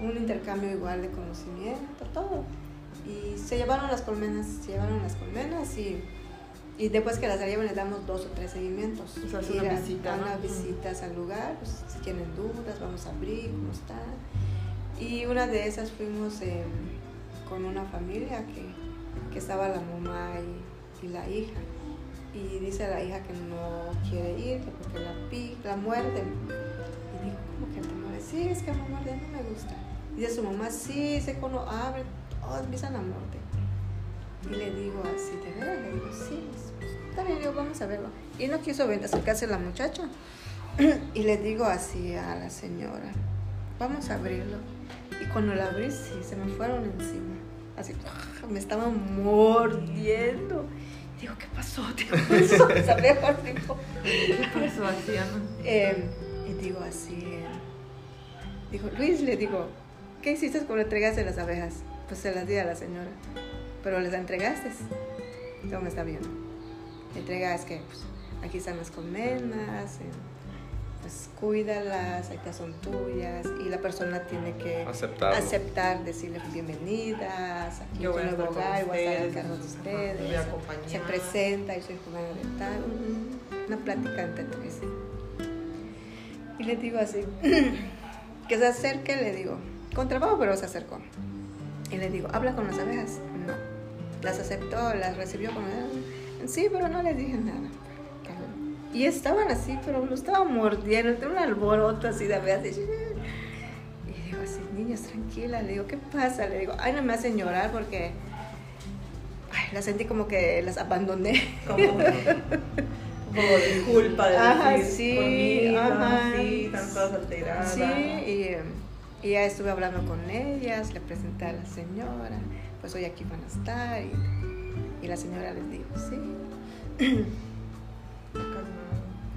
Un intercambio igual de conocimiento, todo. Y se llevaron las colmenas, se llevaron las colmenas y, y después que las llevan les damos dos o tres seguimientos. O sea, es una a- visita, a visitas al lugar, pues, si tienen dudas, vamos a abrir, cómo está. Y una de esas fuimos eh, con una familia que, que estaba la mamá y, y la hija. Y dice la hija que no quiere ir, que porque la, pi, la muerden. Y digo, ¿cómo que te muerde? Sí, es que me muerde, no me gusta. Y dice su mamá, sí, se cuando abre, todos empiezan a morder. Y le digo así, ¿de verdad? Le digo, sí, está bien, digo, vamos a verlo. Y no quiso ven- acercarse la muchacha. [clears throat] Y le digo así a la señora, vamos a abrirlo. Y cuando la abrí, sí, se me fueron encima. Así, [laughs] me estaban mordiendo. Digo, ¿qué pasó? [laughs] Digo, eso. Digo, ¿Qué pasó así, Ana? eh, y digo así, eh, dijo, Luis, le digo, ¿qué hiciste cuando entregaste las abejas? Pues se las di a la señora, pero les entregaste. No me está viendo. Entrega es que, pues, aquí están las colmenas, eh, pues cuídalas, estas son tuyas, y la persona tiene que Aceptarlo. aceptar, decirles bienvenidas, aquí Yo voy a estar con hogar, voy a estar cargo de ustedes. voy a acompañar. Se presenta y soy fulana de tal, un- una plática entre tres. Y le digo así, [clears throat] que se acerque, le digo, con trabajo, pero se acercó. Y le digo, ¿habla con las abejas? No. Las aceptó, las recibió con Sí, pero no les dije nada. Y estaban así, pero lo estaban mordiendo, tenía un alboroto así de abejas. Y digo así, niñas, tranquila. Le digo, ¿qué pasa? Le digo, ay, no me hacen llorar porque... Ay, la sentí como que las abandoné. Como un poco de culpa de Ajá, decir, sí, por mí, ajá. sí, están todas alteradas. Sí, y, y ya estuve hablando con ellas, le presenté a la señora, pues hoy aquí van a estar. Y, y la señora les dijo, sí, [clears throat]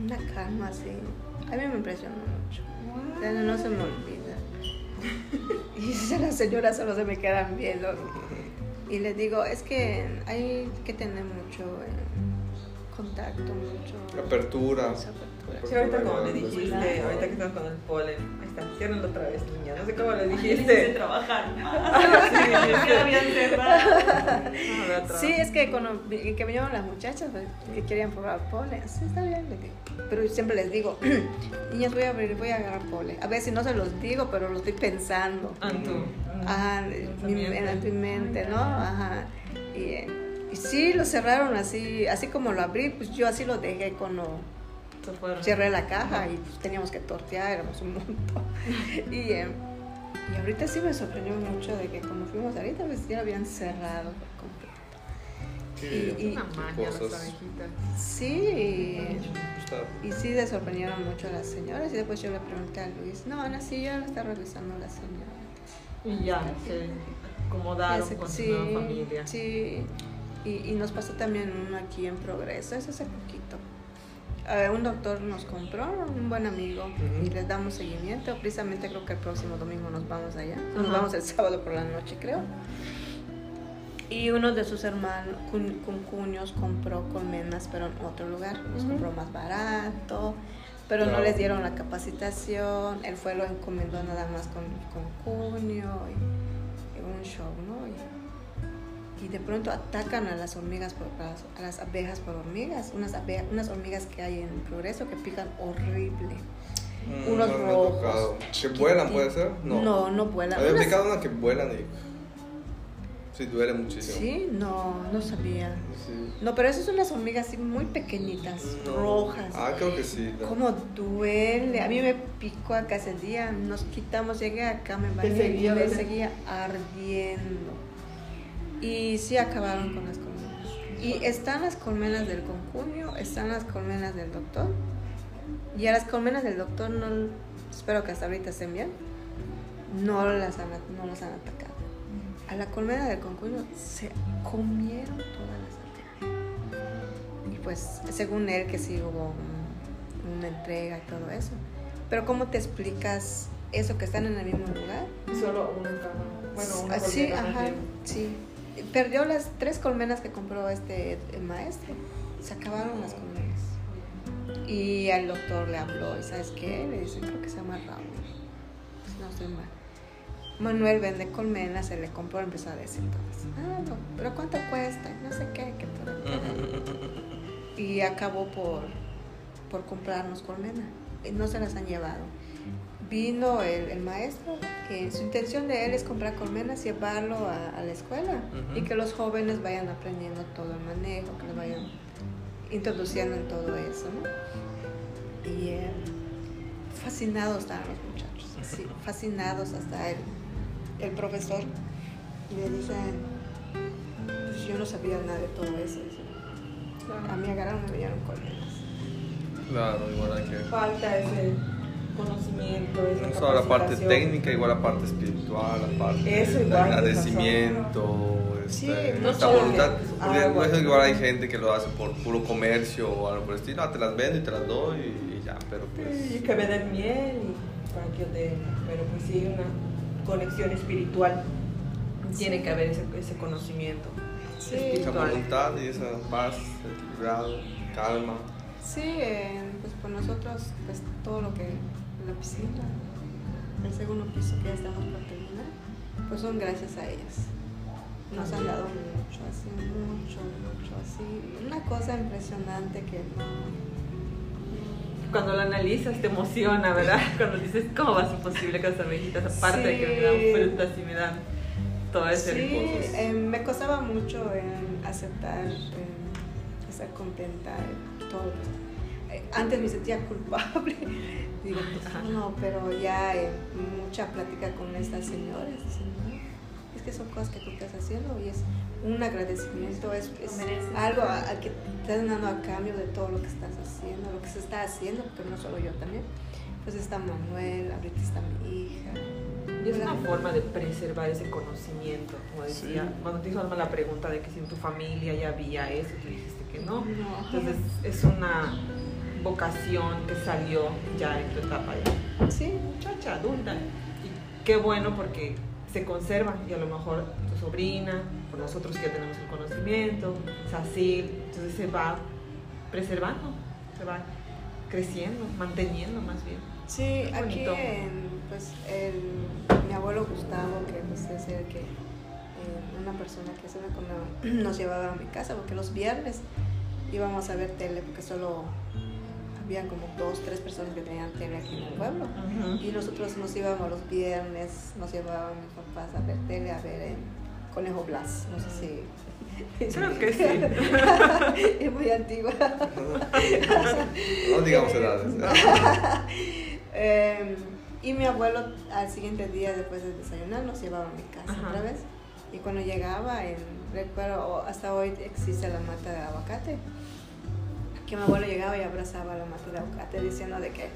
una calma así. A mí me impresionó mucho. O sea, no se me olvida. [laughs] Y dice la señora solo se me quedan viendo. Y les digo, es que hay que tener mucho eh, contacto, mucho... Apertura. Sí, ahorita como le dijiste, ahorita que estamos con el polen, ahí está, ciérrenlo otra vez, niña, no sé cómo le dijiste. trabajar. [laughs] [laughs] sí, es que cuando que vinieron las muchachas pues, que querían probar polen, sí, está bien, pero siempre les digo, [clears throat] niñas, voy a abrir, voy a agarrar polen. A ver si no se los digo, pero lo estoy pensando. Ah, tú. Ajá, en mi mente, ¿no? Ajá. Y, y sí, lo cerraron así, así como lo abrí, pues yo así lo dejé cuando cerré la caja y pues teníamos que tortear, éramos un montón. [laughs] y, eh, y ahorita sí me sorprendió mucho de que cuando fuimos ahorita, pues ya habían cerrado por completo. y, y, una maña las abejitas. Sí, y sí se sorprendieron mucho las señoras y después yo le pregunté a Luis, no, Ana, sí, ya lo está revisando la señora. Y ya, se acomodaron con sí, su nueva familia. Sí, y, y, nos pasó también uno aquí en Progreso, eso hace poquito. Uh, un doctor nos compró, un buen amigo, uh -huh. y les damos seguimiento. Precisamente creo que el próximo domingo nos vamos allá. Nos uh -huh. vamos el sábado por la noche, creo. Y uno de sus hermanos, con cuños, compró colmenas, pero en otro lugar. Nos compró más barato, pero no. no les dieron la capacitación. Él fue, lo encomendó nada más con, con cuño y, y un show, ¿no? Y, y, de pronto atacan a las hormigas, por, a, las, abejas por hormigas. Unas, unas hormigas que hay en progreso que pican horrible. Mm, unos no rojos. ¿Que vuelan, puede ser? No, no, no vuelan. Había picado una que vuelan y. Sí, duele muchísimo. Sí, no, no sabía. Sí. No, pero esas son unas hormigas así muy pequeñitas, no. rojas. Ah, creo que sí. No. ¿Cómo duele? A mí me picó acá ese día, nos quitamos, llegué acá, me bañé y me seguía ardiendo. Y sí acabaron con las colmenas. Y están las colmenas del concunio, están las colmenas del doctor. Y a las colmenas del doctor no, espero que hasta ahorita estén bien, no las han, no las han atacado a la colmena del concuño se comieron todas las abejas. Y pues, según él, que sí hubo un, una entrega y todo eso. Pero, ¿cómo te explicas eso que están en el mismo lugar? Solo una Bueno, una Sí, ajá, sí. Perdió las tres colmenas que compró este el maestro. Se acabaron las colmenas. Y al doctor le habló, ¿y sabes qué? Le dice, creo que se llama Raúl. Pues no estoy mal Manuel vende colmenas, se le compró, empezó a decir todas. Ah, no, pero ¿cuánto cuesta? No sé qué, qué por [laughs] Y acabó por, por comprarnos colmenas. Y no se las han llevado. Vino el, el maestro, que su intención de él es comprar colmenas, llevarlo a, a la escuela uh -huh. y que los jóvenes vayan aprendiendo todo el manejo, que lo vayan introduciendo en todo eso, ¿no? Y eh, fascinados estaban los muchachos, así, [laughs] fascinados hasta él el profesor le dice, pues yo no sabía nada de todo eso. A mí agarraron me dieron colmenas. Claro, igual hay que... Falta ese conocimiento, esa no solo la parte técnica, igual la parte espiritual, la parte eso, del agradecimiento, sí, este, no esta voluntad. Porque no es igual hay gente que lo hace por puro comercio o algo por el estilo, ah, te las vendo y te las doy y, y ya, pero pues... Y que me den miel y para que yo te... Pero pues sí, una conexión espiritual. Tiene que haber ese, ese conocimiento. Sí. Esa voluntad y esa paz, equilibrado, calma. Sí, eh, pues por nosotros, pues todo lo que la piscina, el segundo piso que ya estamos por terminar, pues son gracias a ellas. Nos han dado mucho, así, mucho, mucho, así. Una cosa impresionante que no, cuando lo analizas te emociona, ¿verdad? [laughs] Cuando dices, ¿cómo va a ser posible que las abejitas, aparte sí. de que me dan frutas y me dan todo ese sí, eh, me costaba mucho en aceptar, en estar contenta, todo. Antes me sentía culpable. [laughs] Digo, pues, no, pero ya eh, mucha plática con estas señoras, dicen, no, es que son cosas que tú estás haciendo y es un agradecimiento, es, es algo a, a, que te estás dando a cambio de todo lo que estás haciendo, lo que se está haciendo, porque no solo yo también. Pues está Manuel, ahorita está mi hija. Y es una forma de preservar ese conocimiento, como decía, sí. cuando te hizo la pregunta de que si en tu familia ya había eso, tú dijiste que no. no. Entonces es una vocación que salió ya en tu etapa ya. Sí. Muchacha, adulta. Y qué bueno porque se conserva y a lo mejor tu sobrina, por nosotros que ya tenemos el conocimiento, Sacil, entonces se va preservando, se va creciendo, manteniendo más bien. Sí, aquí pues el, mi abuelo Gustavo, que pues, es el que, eh, una persona que se me [clears throat] nos llevaba a mi casa, porque los viernes íbamos a ver tele, porque solo había como dos, tres personas que tenían tele aquí en el pueblo. Y nosotros nos íbamos los viernes, nos llevaban mis papás a ver tele, a ver Conejo Blas, no sé si [laughs] Creo que sí. [laughs] es muy antigua. no digamos edades. eh, [laughs] y mi abuelo al siguiente día, después de desayunar, nos llevaba a mi casa otra vez. Y cuando llegaba, en, recuerdo, hasta hoy existe la mata de aguacate, que mi abuelo llegaba y abrazaba la mata de aguacate diciendo de que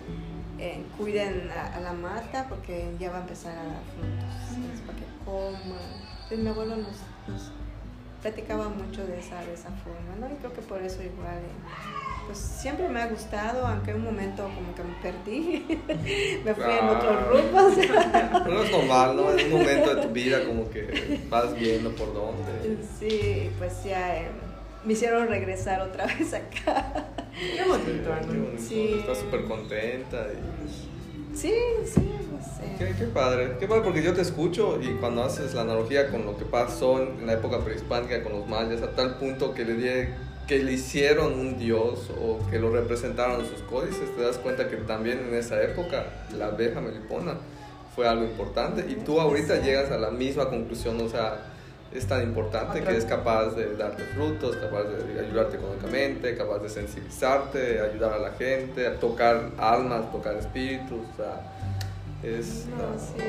eh, cuiden a, la mata porque ya va a empezar a dar frutos, para que coman. Entonces mi abuelo nos platicaba mucho de esa, de esa forma, ¿no? Y creo que por eso igual, eh, pues siempre me ha gustado, aunque en un momento como que me perdí, [laughs] me fui en otros rumbos. [laughs] Pero es normal, ¿no? En un momento de tu vida como que vas viendo por dónde. Sí, pues ya eh, me hicieron regresar otra [laughs] vez acá. Qué bonito, ¿no? Sí. Estás súper contenta y... Sí, sí, Qué, padre, qué padre porque yo te escucho y cuando haces la analogía con lo que pasó en la época prehispánica con los mayas, a tal punto que le, que le hicieron un dios o que lo representaron en sus códices, te das cuenta que también en esa época la abeja melipona fue algo importante y tú ahorita llegas a la misma conclusión, o sea, es tan importante que es capaz de darte frutos, capaz de ayudarte económicamente, capaz de sensibilizarte, ayudar a la gente, a tocar almas, tocar espíritus, o sea, es,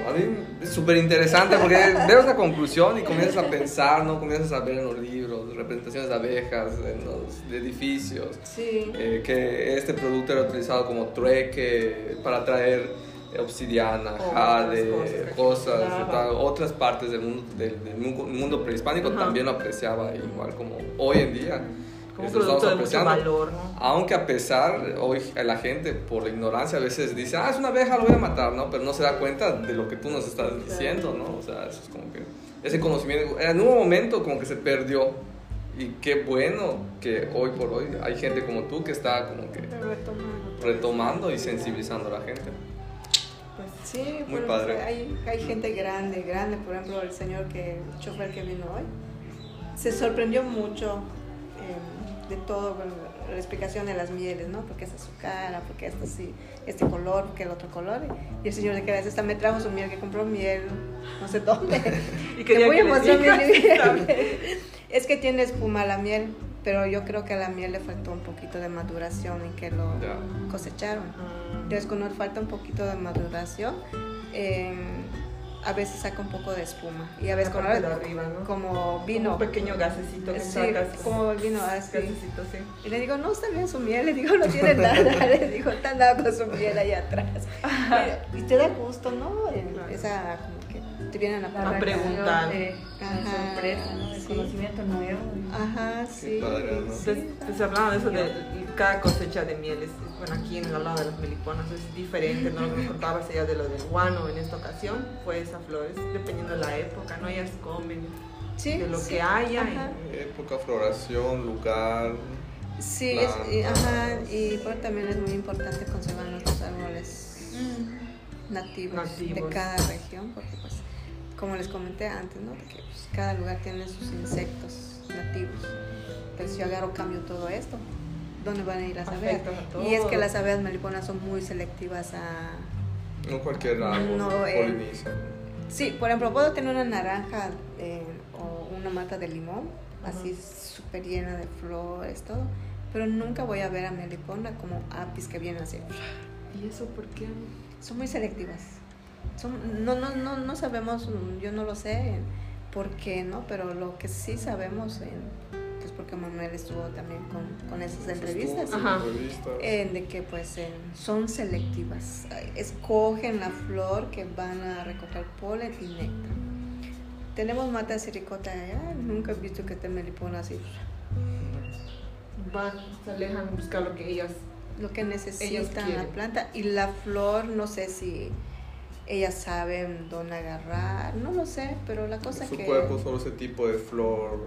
a mí es súper interesante porque [laughs] veo esa conclusión y comienzas a pensar, ¿no? Comienzas a ver en los libros representaciones de abejas en los edificios. Eh, que este producto era utilizado como trueque para traer obsidiana, jade, cosas, otras partes del mundo, del, mundo prehispánico también lo apreciaba igual como hoy en día como producto de mucho valor, ¿no? Aunque a pesar, hoy la gente por la ignorancia a veces dice, ah, es una abeja, lo voy a matar, ¿no? Pero no se da cuenta de lo que tú nos estás diciendo, ¿no? O sea, eso es como que, ese conocimiento, en un momento como que se perdió. Y qué bueno que hoy por hoy hay gente como tú que está como que retomando y sensibilizando a la gente. Sí, muy padre. Hay, hay gente grande, grande, por ejemplo, el señor que, el chofer que vino hoy, se sorprendió mucho de todo, la explicación de las mieles, ¿no? Porque es azúcar, porque esto sí, este color, porque el otro color. Y el señor de que esta me trajo su miel, que compró miel, no sé dónde. [laughs] y que muy [laughs] Es que tiene espuma la miel, pero yo creo que a la miel le faltó un poquito de maduración y que lo cosecharon. Ah. Entonces, cuando falta un poquito de maduración, eh, a veces saca un poco de espuma y a veces como, arriba, ¿no? como vino. un pequeño gasecito que sí, como vino así. Gasecito, sí. Y le digo, no, está bien su miel. Le digo, no tiene [laughs] nada. [laughs] le digo, está nada con su miel ahí atrás. Y, te da gusto, ¿no? Esa te vienen a, a preguntar. Ajá, sorpresa, ¿no? El conocimiento nuevo. Ajá, sí. Pues, se hablaba de eso de cada cosecha de mieles. Bueno, aquí en el lado de las meliponas es diferente, ¿no? Lo que me contabas allá de lo del guano en esta ocasión fue esa flor, dependiendo de la época, ¿no? Ellas comen sí, de lo que haya. Época, floración, lugar. Sí, es, y, ajá, y también es muy importante conservar nuestros árboles mm. Nativos, de cada región, porque pues como les comenté antes, ¿no? Que pues, cada lugar tiene sus insectos nativos. Pero si yo agarro cambio todo esto, ¿dónde van a ir las abejas? Y es que las abejas meliponas son muy selectivas a... No cualquier árbol no, eh, Sí, por ejemplo, puedo tener una naranja eh, o una mata de limón, así súper llena de flores, todo, pero nunca voy a ver a melipona como apis que vienen así. ¿Y eso por qué? Son muy selectivas no, no, no, no sabemos, yo no lo sé por qué, ¿no? Pero lo que sí sabemos, es pues porque Manuel estuvo también con, esas entrevistas, de que pues son selectivas, escogen la flor que van a recoger polen y néctar. Tenemos matas ricota allá, nunca he visto que te melipona así. Van, se alejan a buscar lo que ellas lo que necesitan la planta y la flor no sé si ellas saben dónde agarrar, no lo sé, pero la cosa su que... Su cuerpo solo ese tipo de flor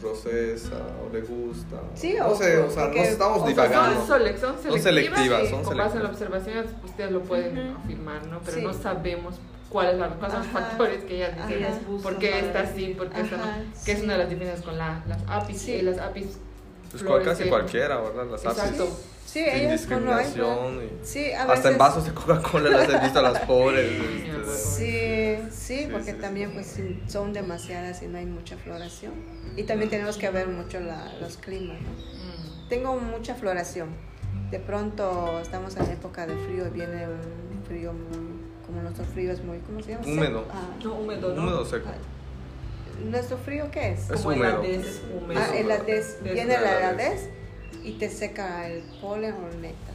procesa o le gusta. Sí, no o, sé, o sea, no estamos o divagando. Sea, son, son, son, selectivas. Sí, son con base en la observación, ustedes lo pueden uh -huh. afirmar, ¿no? Pero sí. no sabemos cuáles son los factores que ellas dicen. Ellas ¿Por qué está así? ¿Por qué está no? Que es una de las diferencias con la, las apis. Sí. las apis pues casi que, cualquiera, ¿verdad? Las apis. Exacto. Sí, sin ellas discriminación. Hay, y sí, a hasta veces, en vasos de Coca-Cola las he visto a las [laughs] pobres. Sí, sí, porque sí, también pues son demasiadas y no hay mucha floración. Y también tenemos que ver mucho la, los climas. ¿no? Mm. Tengo mucha floración. De pronto estamos en época de frío y viene un frío muy, como nuestro frío es muy, ¿cómo se llama? Húmedo. Ah, no, húmedo, ¿no? Húmedo seco. ¿Nuestro frío qué es? Es húmedo. El es húmedo. Ah, el adés, Es viene el la adés. Y te seca el polen o el néctar.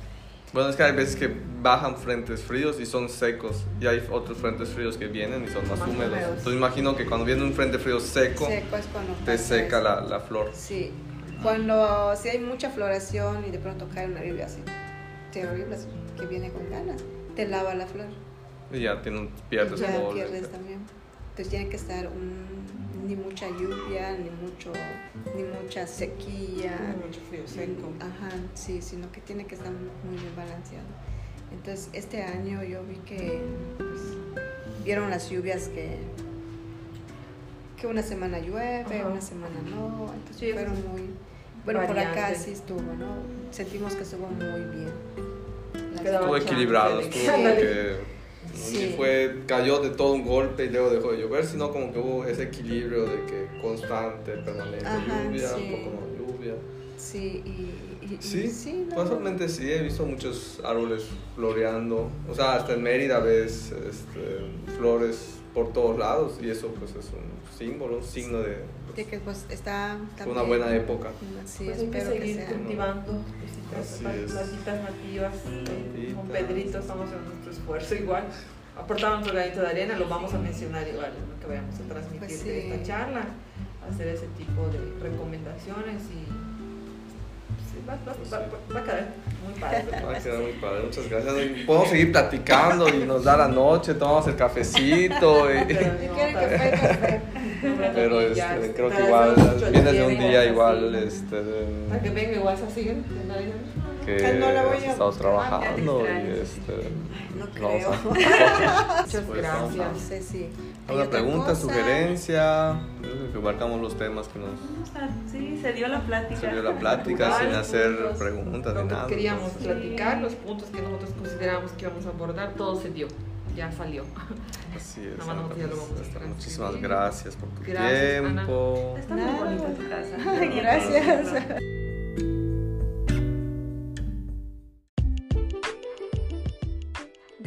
Bueno, es que hay veces que bajan frentes fríos y son secos y hay otros frentes fríos que vienen y son más, Más húmedos. húmedos. Entonces imagino que cuando viene un frente frío seco, Seco es te seca la, la flor. Sí, cuando si hay mucha floración y de pronto cae una lluvia así, terrible, que viene con ganas, te lava la flor. Y ya tiene un, pierdes ya pierdes también. Entonces tiene que estar un- ni mucha lluvia, ni mucho, ni mucha sequía. Mucho frío seco. Ajá, sí, sino que tiene que estar muy bien balanceado. Entonces, este año yo vi que pues, vieron las lluvias que, que una semana llueve, Ajá. una semana no. Entonces, Sí, fueron muy. Bueno, por acá sí estuvo, ¿no? Sentimos que estuvo muy bien. Estuvo equilibrado, estuvo [laughs] Que Sí. ni fue, cayó de todo un golpe y luego dejó de llover, sino como que hubo ese equilibrio de que constante, permanente, Ajá, lluvia, sí. un poco más lluvia. Sí, y. y- y- Sí, sí, no, casualmente sí, he visto muchos árboles floreando. O sea, hasta en Mérida ves este, flores por todos lados y eso pues es un símbolo, un signo de De que pues está fue también. una buena época. Sí, Pues hay que espero que, seguir sea. cultivando Así estas es. plantitas nativas. Plantitas. Con Pedrito estamos en nuestro esfuerzo igual. Aportamos nuestro granito de arena, lo vamos a mencionar igual en lo que vayamos a transmitir Pues sí. de esta charla, hacer ese tipo de recomendaciones y va, va- va- va- a quedar muy padre. [laughs] Va a quedar muy padre, muchas gracias. Podemos seguir platicando y nos da la noche, tomamos el cafecito. [laughs] Y, ¿Qué quieren que fue café? pero este, Ya, creo que igual vienes de un día así. igual este, Para que venga igual a seguir. de nadie- que no la voy has a- estado Ah, trabajando y este, No vamos creo. a- [laughs] Muchas Pues, gracias. Sé si. hay ¿Alguna pregunta, cosa. sugerencia? Que abarcamos los temas que nos Sí, se dio la plática. se dio la plática sin hacer puntos, preguntas ni nada. queríamos entonces, platicar, los puntos que nosotros considerábamos que íbamos a abordar, todo se dio. Ya salió. Así es. Nada más Ana, ya lo pues, vamos a transcribir. Muchísimas gracias por tu Gracias, Ana. tiempo. Está muy bonita tu casa. Ay, gracias.